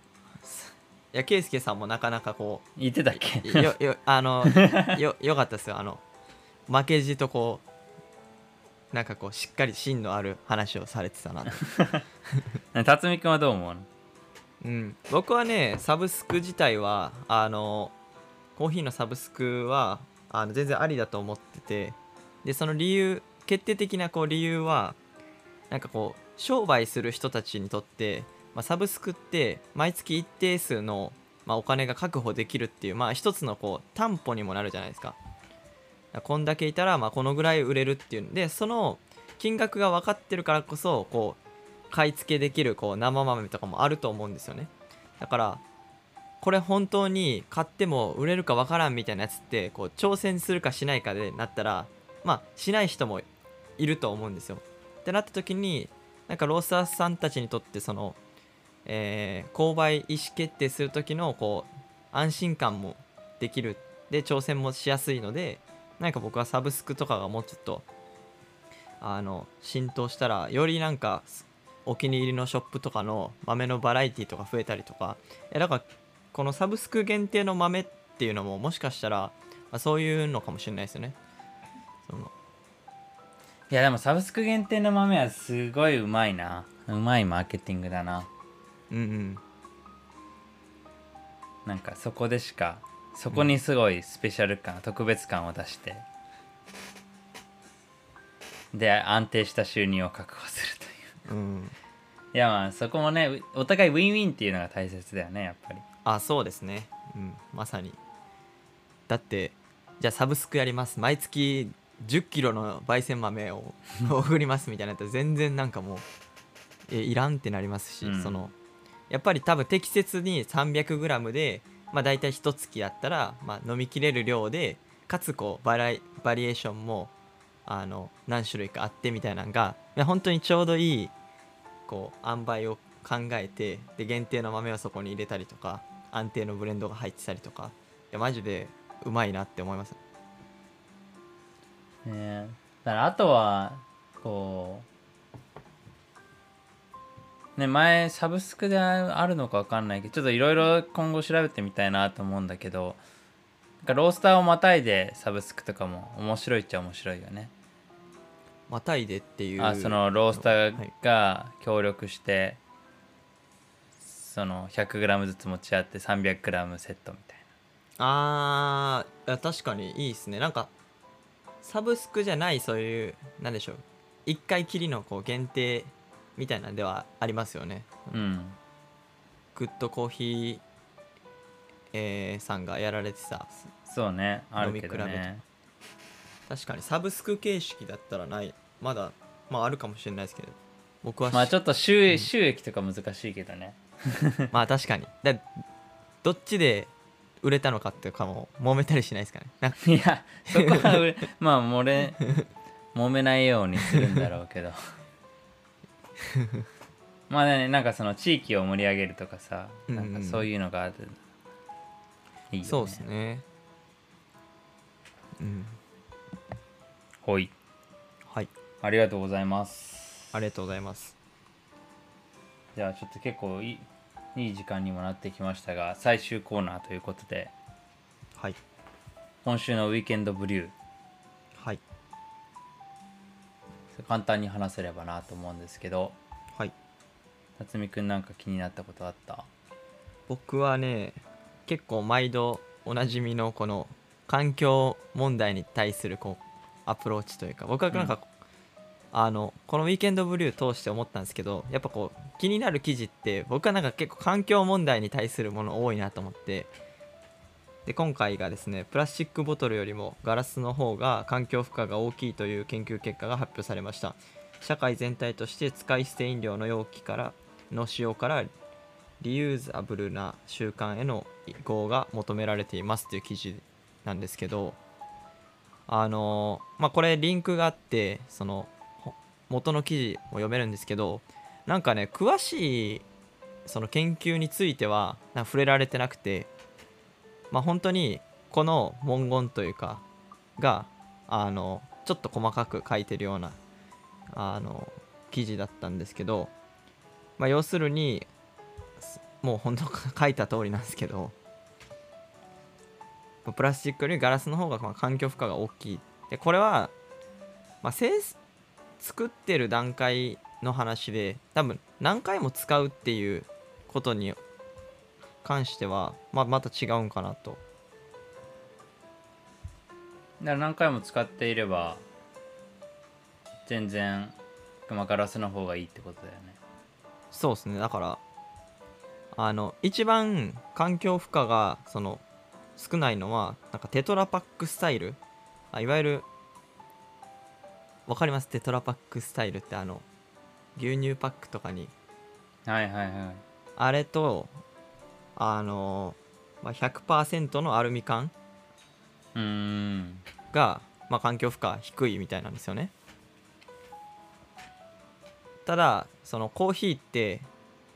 いや圭介さんもなかなかこ言ってたっけ？うよよあの (laughs) よよかったですよ。あの負けじとこうなんかこうしっかり芯のある話をされてたなと。(laughs) 辰巳君はどう思うの？うん、僕はねサブスク自体はあのコーヒーのサブスクはあの全然ありだと思っててでその理由決定的なこう理由はなんかこう商売する人たちにとって、まあ、サブスクって毎月一定数の、まあ、お金が確保できるっていう、まあ、一つのこう担保にもなるじゃないですか。こんだけいたら、まあ、このぐらい売れるっていうんでその金額が分かってるからこそこう買い付けできるこう生豆とかもあると思うんですよね。だからこれ本当に買っても売れるか分からんみたいなやつってこう挑戦するかしないかでなったらまあしない人もいると思うんですよ。ってなった時になんかロースターさんたちにとってその、えー購買意思決定する時のこう安心感もできる。で挑戦もしやすいのでなんか僕はサブスクとかがもうちょっとあの浸透したらよりなんかお気に入りのショップとかの豆のバラエティとか増えたりとか。いやだからこのサブスク限定の豆っていうのももしかしたら、まあ、そういうのかもしれないですよね。その。いやでもサブスク限定の豆はすごいうまいな。うまいマーケティングだな。うんうん。なんかそこでしかそこにすごいスペシャル感、特別感を出して。で安定した収入を確保するうん。いやまあそこもねお互いウィンウィンっていうのが大切だよねやっぱり。あそうですね。うんまさに。だってじゃあサブスクやります。毎月1 0キロの焙煎豆を (laughs) 送りますみたいなやったら全然なんかもうえいらんってなりますし、うん。そのやっぱり多分適切に 300g でまあ大体一月やったら、まあ、飲みきれる量でかつこうバラエバリエーションもあの何種類かあってみたいなのが本当にちょうどいいこう塩梅を考えてで限定の豆をそこに入れたりとか安定のブレンドが入ってたりとかいやマジでうまいなって思います。ねだからあとはこうね前サブスクであるのか分かんないけどちょっといろいろ今後調べてみたいなと思うんだけどロースターをまたいでサブスクとかも面白いっちゃ面白いよね。またいでっていう。あそのロースタはいーが協力して、その 100g ずつ持ち合って 300g セットみたいあーいや確かにいいですね。なんかサブスクじゃないそういうなんでしょう。一回きりのこう限定みたいなんではありますよね。なうん。グッドコーヒー、えーさんがやられてた。そうねあるけどね。確かにサブスク形式だったらない。まだまああるかもしれないですけど。僕はまあちょっと収,、うん。収益とか難しいけどね。(laughs) まあ確かに。だどっちで売れたのかっていうかも揉めたりしないですかね。(laughs) いやそこは (laughs) まあ漏れ揉めないようにするんだろうけど。まあねなんかその地域を盛り上げるとかさうんうん。なんかそういうのがある、いいよね。そうですね。うん。ほい。はい。ありがとうございます。ありがとうございます。じゃあちょっと結構いいいい時間にもなってきましたが最終コーナーということで。はい。今週のウィーケンドブリュー。はい。簡単に話せればなと思うんですけど。はい。辰巳くんなんか気になったことあった？僕はね結構毎度おなじみのこの環境問題に対するこうアプローチというか僕はなんか、あのこの「ウィーケンドブリュー」通して思ったんですけどやっぱこう気になる記事って僕はなんか結構環境問題に対するもの多いなと思ってで今回がですねプラスチックボトルよりもガラスの方が環境負荷が大きいという研究結果が発表されました。社会全体として使い捨て飲料の容器からの使用からリユーザブルな習慣への移行が求められていますという記事なんですけどあのまあこれリンクがあってその元の記事も読めるんですけどなんかね詳しいその研究については触れられてなくてまあ本当にこの文言というかがあのちょっと細かく書いてるようなあの記事だったんですけど、まあ、要するにもう本当書いた通りなんですけどプラスチックよりガラスの方がまあ環境負荷が大きい。でこれは、まあ、製作ってる段階の話で多分何回も使うっていうことに関しては、まあ、また違うんかなと。だから何回も使っていれば全然まあガラスの方がいいってことだよね。そうですね。だからあの一番環境負荷がその少ないのはなんかテトラパックスタイル。あいわゆるわかります？テトラパックスタイルってあの牛乳パックとかに。はいはいはい。あれとあの、まあ、100%のアルミ缶うーん。が、まあ、環境負荷低いみたいなんですよね。ただそのコーヒーって、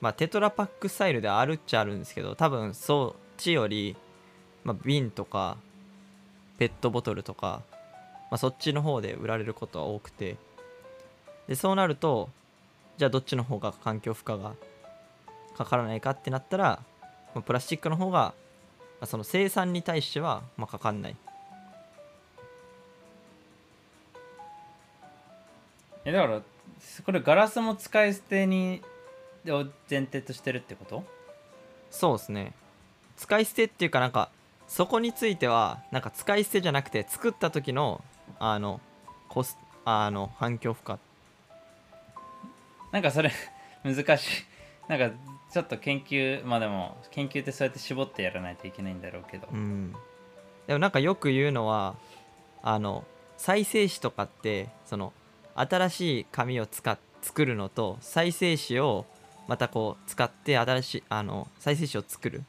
まあ、テトラパックスタイルであるっちゃあるんですけど多分そっちより、まあ、瓶とかペットボトルとか、まあ、そっちの方で売られることは多くて。でそうなるとじゃあどっちの方が環境負荷がかからないかってなったら、まあ、プラスチックの方が、まあ、その生産に対しては、まあ、かかんない。えだからこれガラスも使い捨てにを前提としてるってこと？そうですね。使い捨てっていうかなんかそこについてはなんか使い捨てじゃなくて作った時のあのコスあの反響負荷。なんかそれ (laughs) 難しい。なんかちょっと研究まあでも研究ってそうやって絞ってやらないといけないんだろうけど。うん。でもなんかよく言うのはあの再生紙とかってその新しい紙を使っ作るのと再生紙をまたこう使って新しいあの再生紙を作る。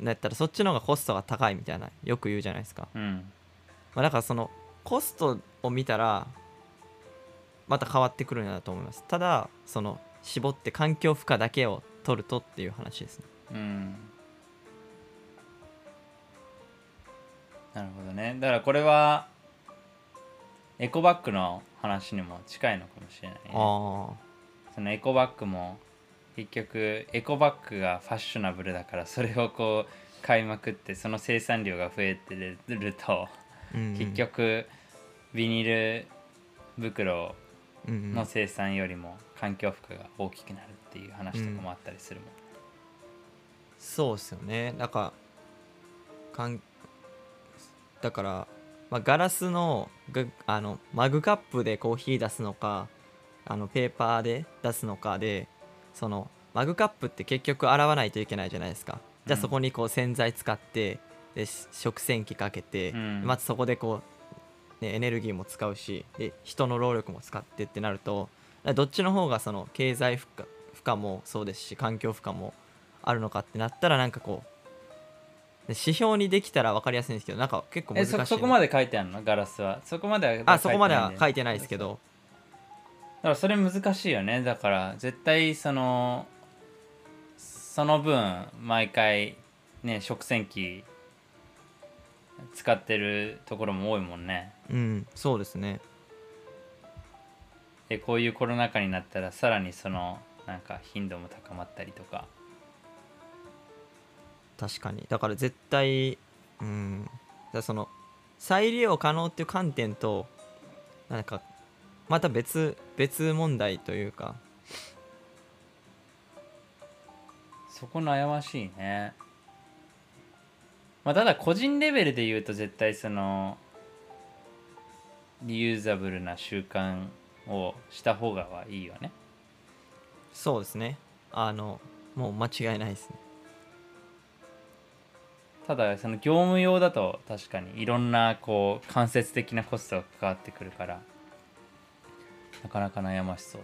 だったらそっちの方がコストが高いみたいなよく言うじゃないですか。うん。まあ、だからそのコストを見たらまた変わってくるんだと思います。ただその絞って環境負荷だけを取るとっていう話ですね。うん。なるほどね。だからこれはエコバッグの話にも近いのかもしれないね。あそのエコバッグも結局エコバッグがファッショナブルだからそれをこう買いまくってその生産量が増えてるとあ、うん。結局ビニール袋うんうん。の生産よりも環境負荷が大きくなるっていう話とかもあったりするもん、そうですよね。だからかんだから、まあ、ガラスのがあのマグカップでコーヒー出すのかあのペーパーで出すのかでそのマグカップって結局洗わないといけないじゃないですか。じゃあうんそこにこう洗剤使ってでし食洗機かけて、うん。まずそこでこう、ね、エネルギーも使うしで人の労力も使ってってなるとどっちの方がその経済負荷負荷もそうですし環境負荷もあるのかってなったらなんかこうで指標にできたら分かりやすいんですけどなんか結構難しいそそこまで書いてあるの？ガラスは。そこまではあそこまでは書いいてないですけだどからそれ難しいよね。だから絶対そのその分毎回ね食洗機使ってるところも多いもんね。うんそうですね。でこういうコロナ禍になったらさらにそのなんか頻度も高まったりとか。確かに。だから絶対うんだその再利用可能っていう観点となんかまた別別問題というか。そこ悩ましいね。まあただ個人レベルで言うと絶対そのリユーザブルな習慣をした方がいいよね。そうですね。あのもう間違いないですね。ただその業務用だと確かにいろんなこう間接的なコストが関わってくるからなかなか悩ましそう。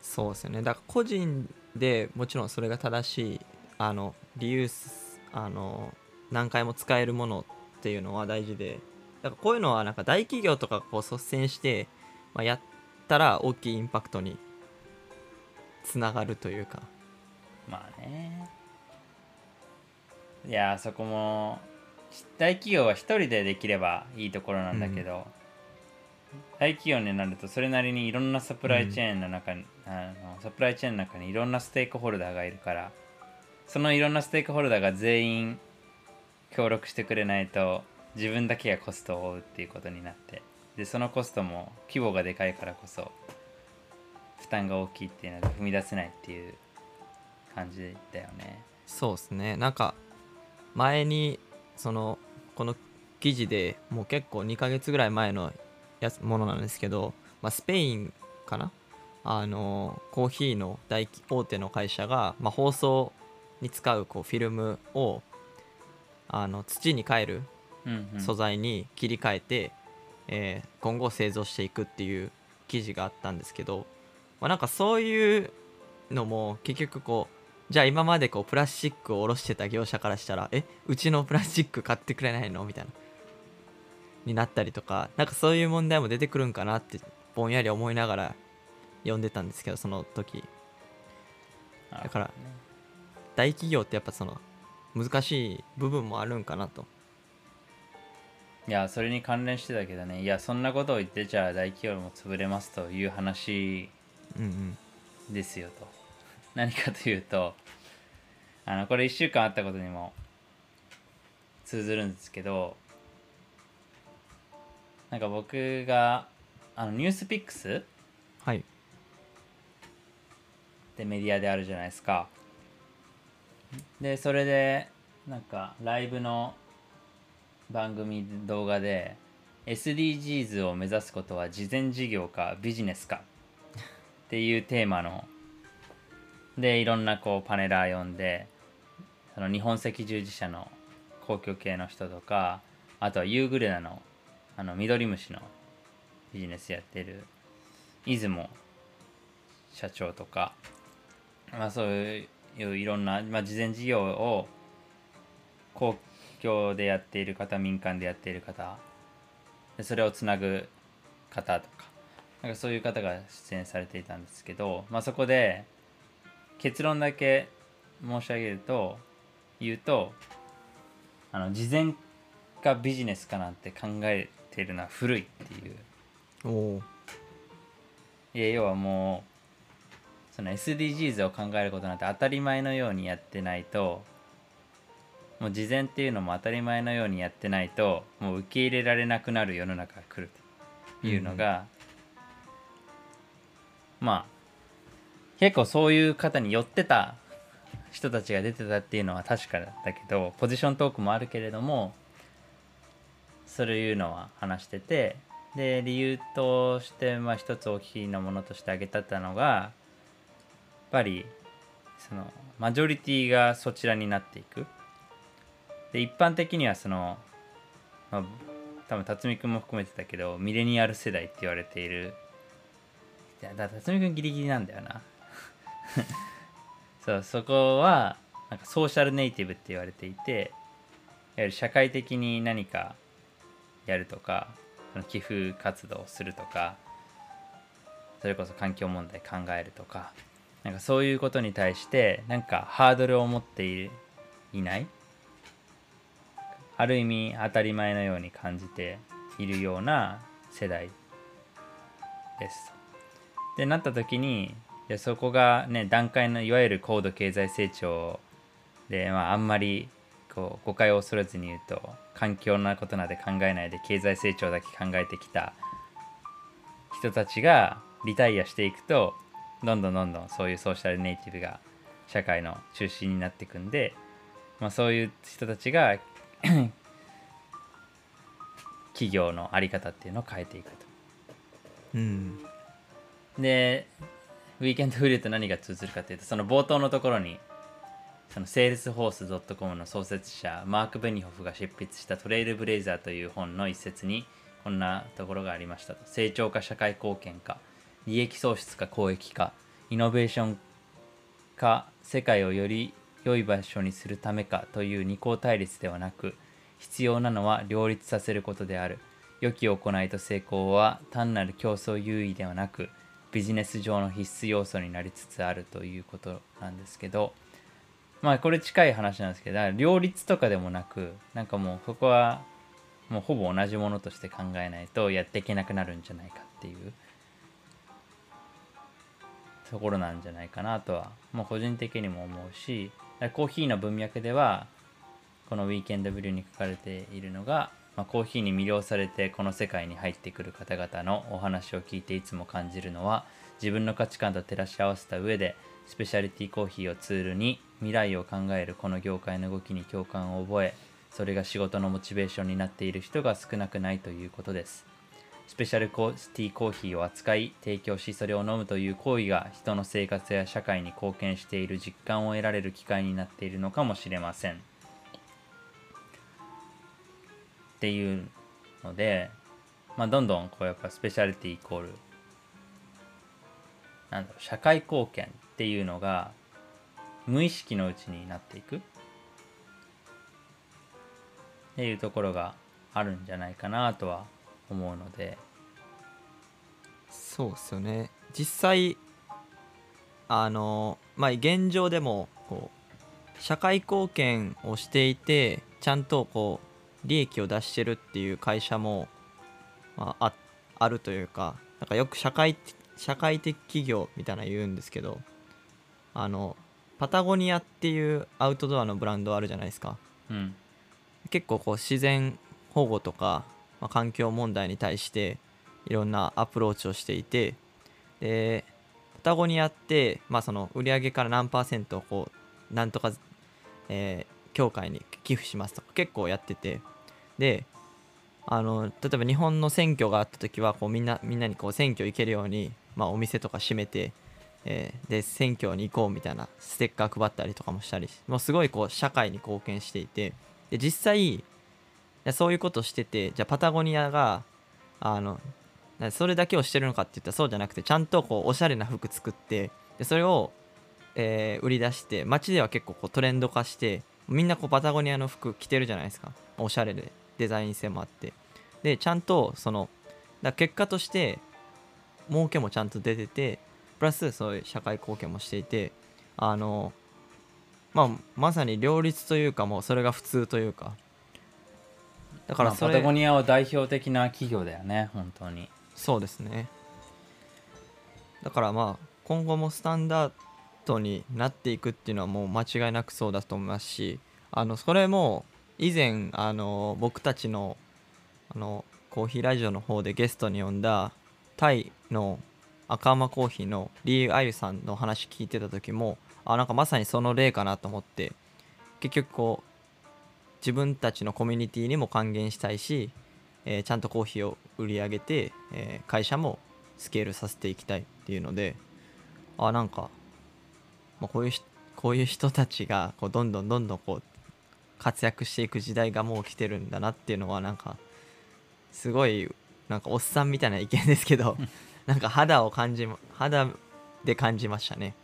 そうですよね。だから個人でもちろんそれが正しいあのリユースあの何回も使えるものっていうのは大事でだからこういうのはなんか大企業とかがこう率先して、まあ、やったら大きいインパクトにつながるというか。まあね。いやそこも大企業は一人でできればいいところなんだけど、大企業になるとそれなりにいろんなサプライチェーンの中に、あのサプライチェーンの中にいろんなステークホルダーがいるからそのいろんなステークホルダーが全員協力してくれないと自分だけがコストを負うっていうことになってでそのコストも規模がでかいからこそ負担が大きいっていうので踏み出せないっていう感じだよね。そうですね。なんか前にそのこの記事でもう結構2ヶ月ぐらい前のやつものなんですけど、まあ、スペインかな？あのコーヒーの大大手の会社が、まあ、包装に使うこうフィルムをあの土に帰るうんうん。素材に切り替えて、えー今後製造していくっていう記事があったんですけど、まあ、なんかそういうのも結局こうじゃあ今までこうプラスチックを卸してた業者からしたらえうちのプラスチック買ってくれないの？みたいなになったりとかなんかそういう問題も出てくるんかなってぼんやり思いながら読んでたんですけどその時。だから大企業ってやっぱその難しい部分もあるんかなと。いやそれに関連してたけどね。いやそんなことを言ってじゃあ大企業も潰れますという話うんうん。ですよと。何かというとあのこれ1週間あったことにも通ずるんですけどなんか僕があのニュースピックスはい。ってメディアであるじゃないですか。でそれでなんかライブの番組動画で SDGs を目指すことは慈善事業かビジネスかっていうテーマのでいろんなこうパネラー呼んでその日本赤十字社の公共系の人とかあとはユーグレナのあのミドリムシのビジネスやってる出雲社長とかまあそういういろんな、まあ、事前事業を公共でやっている方民間でやっている方それをつなぐ方とかなんかそういう方が出演されていたんですけど、まあ、そこで結論だけ申し上げると言うとあの事前かビジネスかなんて考えてるのは古いっていう。おおいや要はもうその SDGs を考えることなんて当たり前のようにやってないともう事前っていうのも当たり前のようにやってないともう受け入れられなくなる世の中が来るというのが、まあ結構そういう方に寄ってた人たちが出てたっていうのは確かだけどポジショントークもあるけれどもそういうのは話しててで理由としてまあ一つ大きなものとして挙げたったのがやっぱりそのマジョリティがそちらになっていく。で一般的にはその、まあ、多分辰巳君も含めてたけどミレニアル世代って言われている。いやだ辰巳君ギリギリなんだよな。(laughs) そうそこはなんかソーシャルネイティブって言われていていわゆる社会的に何かやるとかその寄付活動をするとかそれこそ環境問題考えるとかなんかそういうことに対してなんかハードルを持っていいないある意味当たり前のように感じているような世代です。でなった時にいやそこがね段階のいわゆる高度経済成長で、まあ、あんまりこう誤解を恐れずに言うと環境なことなんて考えないで経済成長だけ考えてきた人たちがリタイアしていくとどんどんどんどんそういうソーシャルネイティブが社会の中心になっていくんで、まあ、そういう人たちが企業の在り方っていうのを変えていくと。うんでウィーケンドフリーと何が通ずるかというとその冒頭のところにそのセールスフォース .com の創設者マーク・ベニホフが執筆したトレイルブレイザーという本の一節にこんなところがありましたと。成長か社会貢献か利益創出か公益かイノベーションか世界をより良い場所にするためかという二項対立ではなく必要なのは両立させることである。良き行いと成功は単なる競争優位ではなくビジネス上の必須要素になりつつあるということなんですけどまあこれ近い話なんですけど両立とかでもなくなんかもうそこはもうほぼ同じものとして考えないとやっていけなくなるんじゃないかっていう。ところなんじゃないかなとはもう個人的にも思うしコーヒーの文脈ではこの「ウィーケンドブリュー」に書かれているのが、まあ、コーヒーに魅了されてこの世界に入ってくる方々のお話を聞いていつも感じるのは自分の価値観と照らし合わせた上でスペシャリティコーヒーをツールに未来を考えるこの業界の動きに共感を覚えそれが仕事のモチベーションになっている人が少なくないということです。スペシャルコーティーコーヒーを扱い提供しそれを飲むという行為が人の生活や社会に貢献している実感を得られる機会になっているのかもしれません。っていうので、まあ、どんどんこうやっぱスペシャリティイコールなんだろう社会貢献っていうのが無意識のうちになっていく。っていうところがあるんじゃないかなとは思うので。そうっすよね。実際あのまあ現状でもこう社会貢献をしていてちゃんとこう利益を出してるっていう会社も、まあ、ああるというかなんかよく社会社会的企業みたいな言うんですけどあのパタゴニアっていうアウトドアのブランドあるじゃないですか。うん。結構こう自然保護とか、まあ、環境問題に対していろんなアプローチをしていてでパタゴニアって、まあ、その売上から何パーセントをこうなんとか、えー協会に寄付しますとか結構やってて。であの例えば日本の選挙があった時はこうみんなみんなにこう選挙行けるように、まあ、お店とか閉めて、えーで選挙に行こうみたいなステッカー配ったりとかもしたりもうすごいこう社会に貢献していてで実際そういうことしててじゃあパタゴニアがあのそれだけをしてるのかって言ったらそうじゃなくてちゃんとこうおしゃれな服作ってでそれを、えー売り出して街では結構こうトレンド化してみんなこうパタゴニアの服着てるじゃないですか。おしゃれでデザイン性もあって。でちゃんとそのだ結果として儲けもちゃんと出ててプラスそういう社会貢献もしていてあのまあまさに両立というかもうそれが普通というか。だからパタゴニアは代表的な企業だよね本当に。そうですね。だからまあ今後もスタンダードになっていくっていうのはもう間違いなくそうだと思いますしあのそれも以前あの僕たちのあのコーヒーラジオの方でゲストに呼んだタイの赤間コーヒーのリー・アユさんの話聞いてた時もあなんかまさにその例かなと思って結局こう自分たちのコミュニティにも還元したいし、えーちゃんとコーヒーを売り上げて、えー会社もスケールさせていきたいっていうのであなんか、まあ、こういうこういう人たちがこうどんどんどんどんこう活躍していく時代がもう来てるんだなっていうのはなんかすごいなんかおっさんみたいな意見ですけどなんか肌を感じ肌で感じましたね。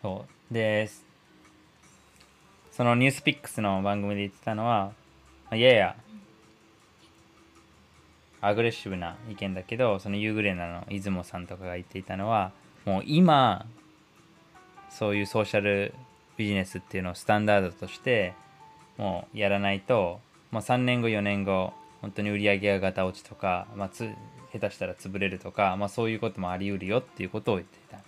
そうでそのニュースピックスの番組で言ってたのはややアグレッシブな意見だけどそのユーグレナの出雲さんとかが言っていたのはもう今そういうソーシャルビジネスっていうのをスタンダードとしてもうやらないともう3年後4年後本当に売り上げがガタ落ちとか、まあ、つ下手したら潰れるとか、まあ、そういうこともあり得るよっていうことを言っていた。やっ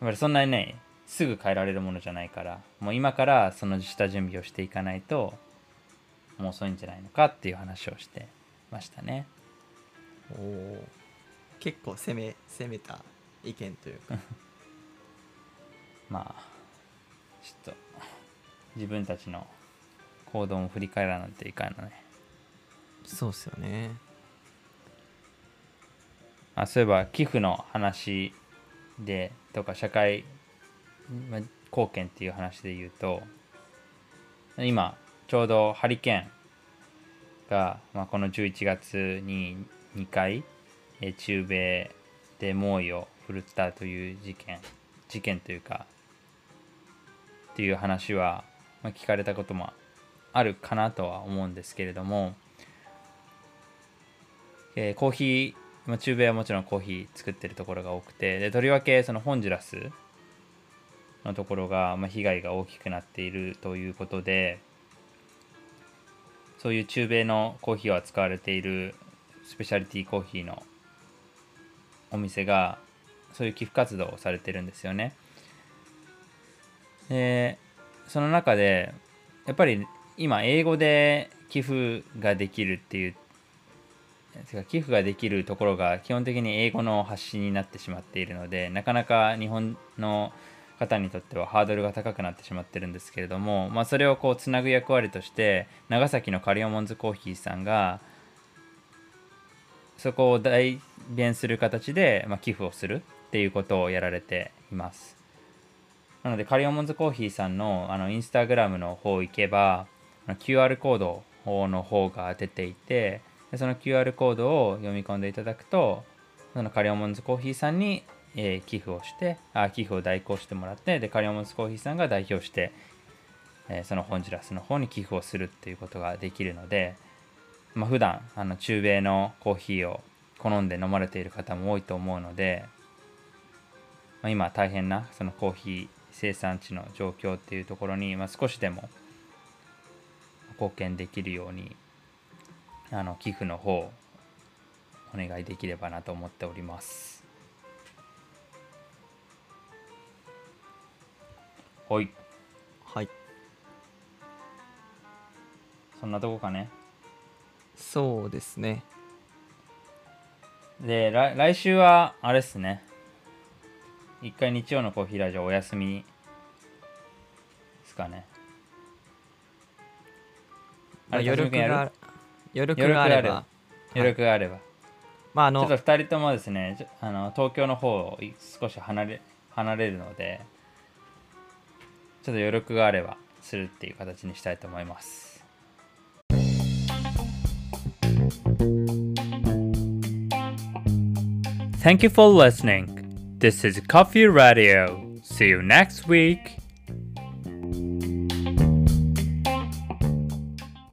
ぱりそんなにねすぐ変えられるものじゃないからもう今からその下準備をしていかないともう遅いんじゃないのかっていう話をしてましたね。おお結構攻め攻めた意見というか。(laughs) まあちょっと自分たちの行動も振り返らないといかんのね。そうっすよねあそういえば寄付の話でとか社会貢献っていう話で言うと今ちょうどハリケーンが、まあ、この11月に2回中米で猛威を振るったという事件事件というかっていう話は、まあ、聞かれたこともあるかなとは思うんですけれども、えーコーヒー、まあ、中米はもちろんコーヒー作ってるところが多くてでとりわけそのホンジュラスのところが、まあ、被害が大きくなっているということでそういう中米のコーヒーを扱われているスペシャリティコーヒーのお店がそういう寄付活動をされてるんですよね。でその中でやっぱり今英語で寄付ができるっていうてか寄付ができるところが基本的に英語の発信になってしまっているのでなかなか日本の方にとってはハードルが高くなってしまってるんですけれども、まあ、それをこうつなぐ役割として長崎のカリオモンズコーヒーさんがそこを代弁する形で、まあ、寄付をするっていうことをやられています。なのでカリオモンズコーヒーさんのあのインスタグラムの方行けば QR コードの方が出ていてでその QR コードを読み込んでいただくとそのカリオモンズコーヒーさんに、えー寄付をしてあ寄付を代行してもらってでカリオモンズコーヒーさんが代表して、えーそのホンジュラスの方に寄付をするっていうことができるので、まあ、普段あの中米のコーヒーを好んで飲まれている方も多いと思うので、まあ、今大変なそのコーヒー生産地の状況っていうところに、まあ、少しでも貢献できるようにあの寄付の方お願いできればなと思っております。はい。はい。そんなとこかね。そうですね。で来来週はあれっすね。一回日曜のコーヒーラジオお休みですかね。あれ余力辰巳君やる？が余力があれば余力があれば余力があれば、まああのちょっと2人ともですねあの東京の方をい少し離れ離れるのでちょっと余力があればするっていう形にしたいと思います Thank you for listening. This is Coffee Radio. See you next week.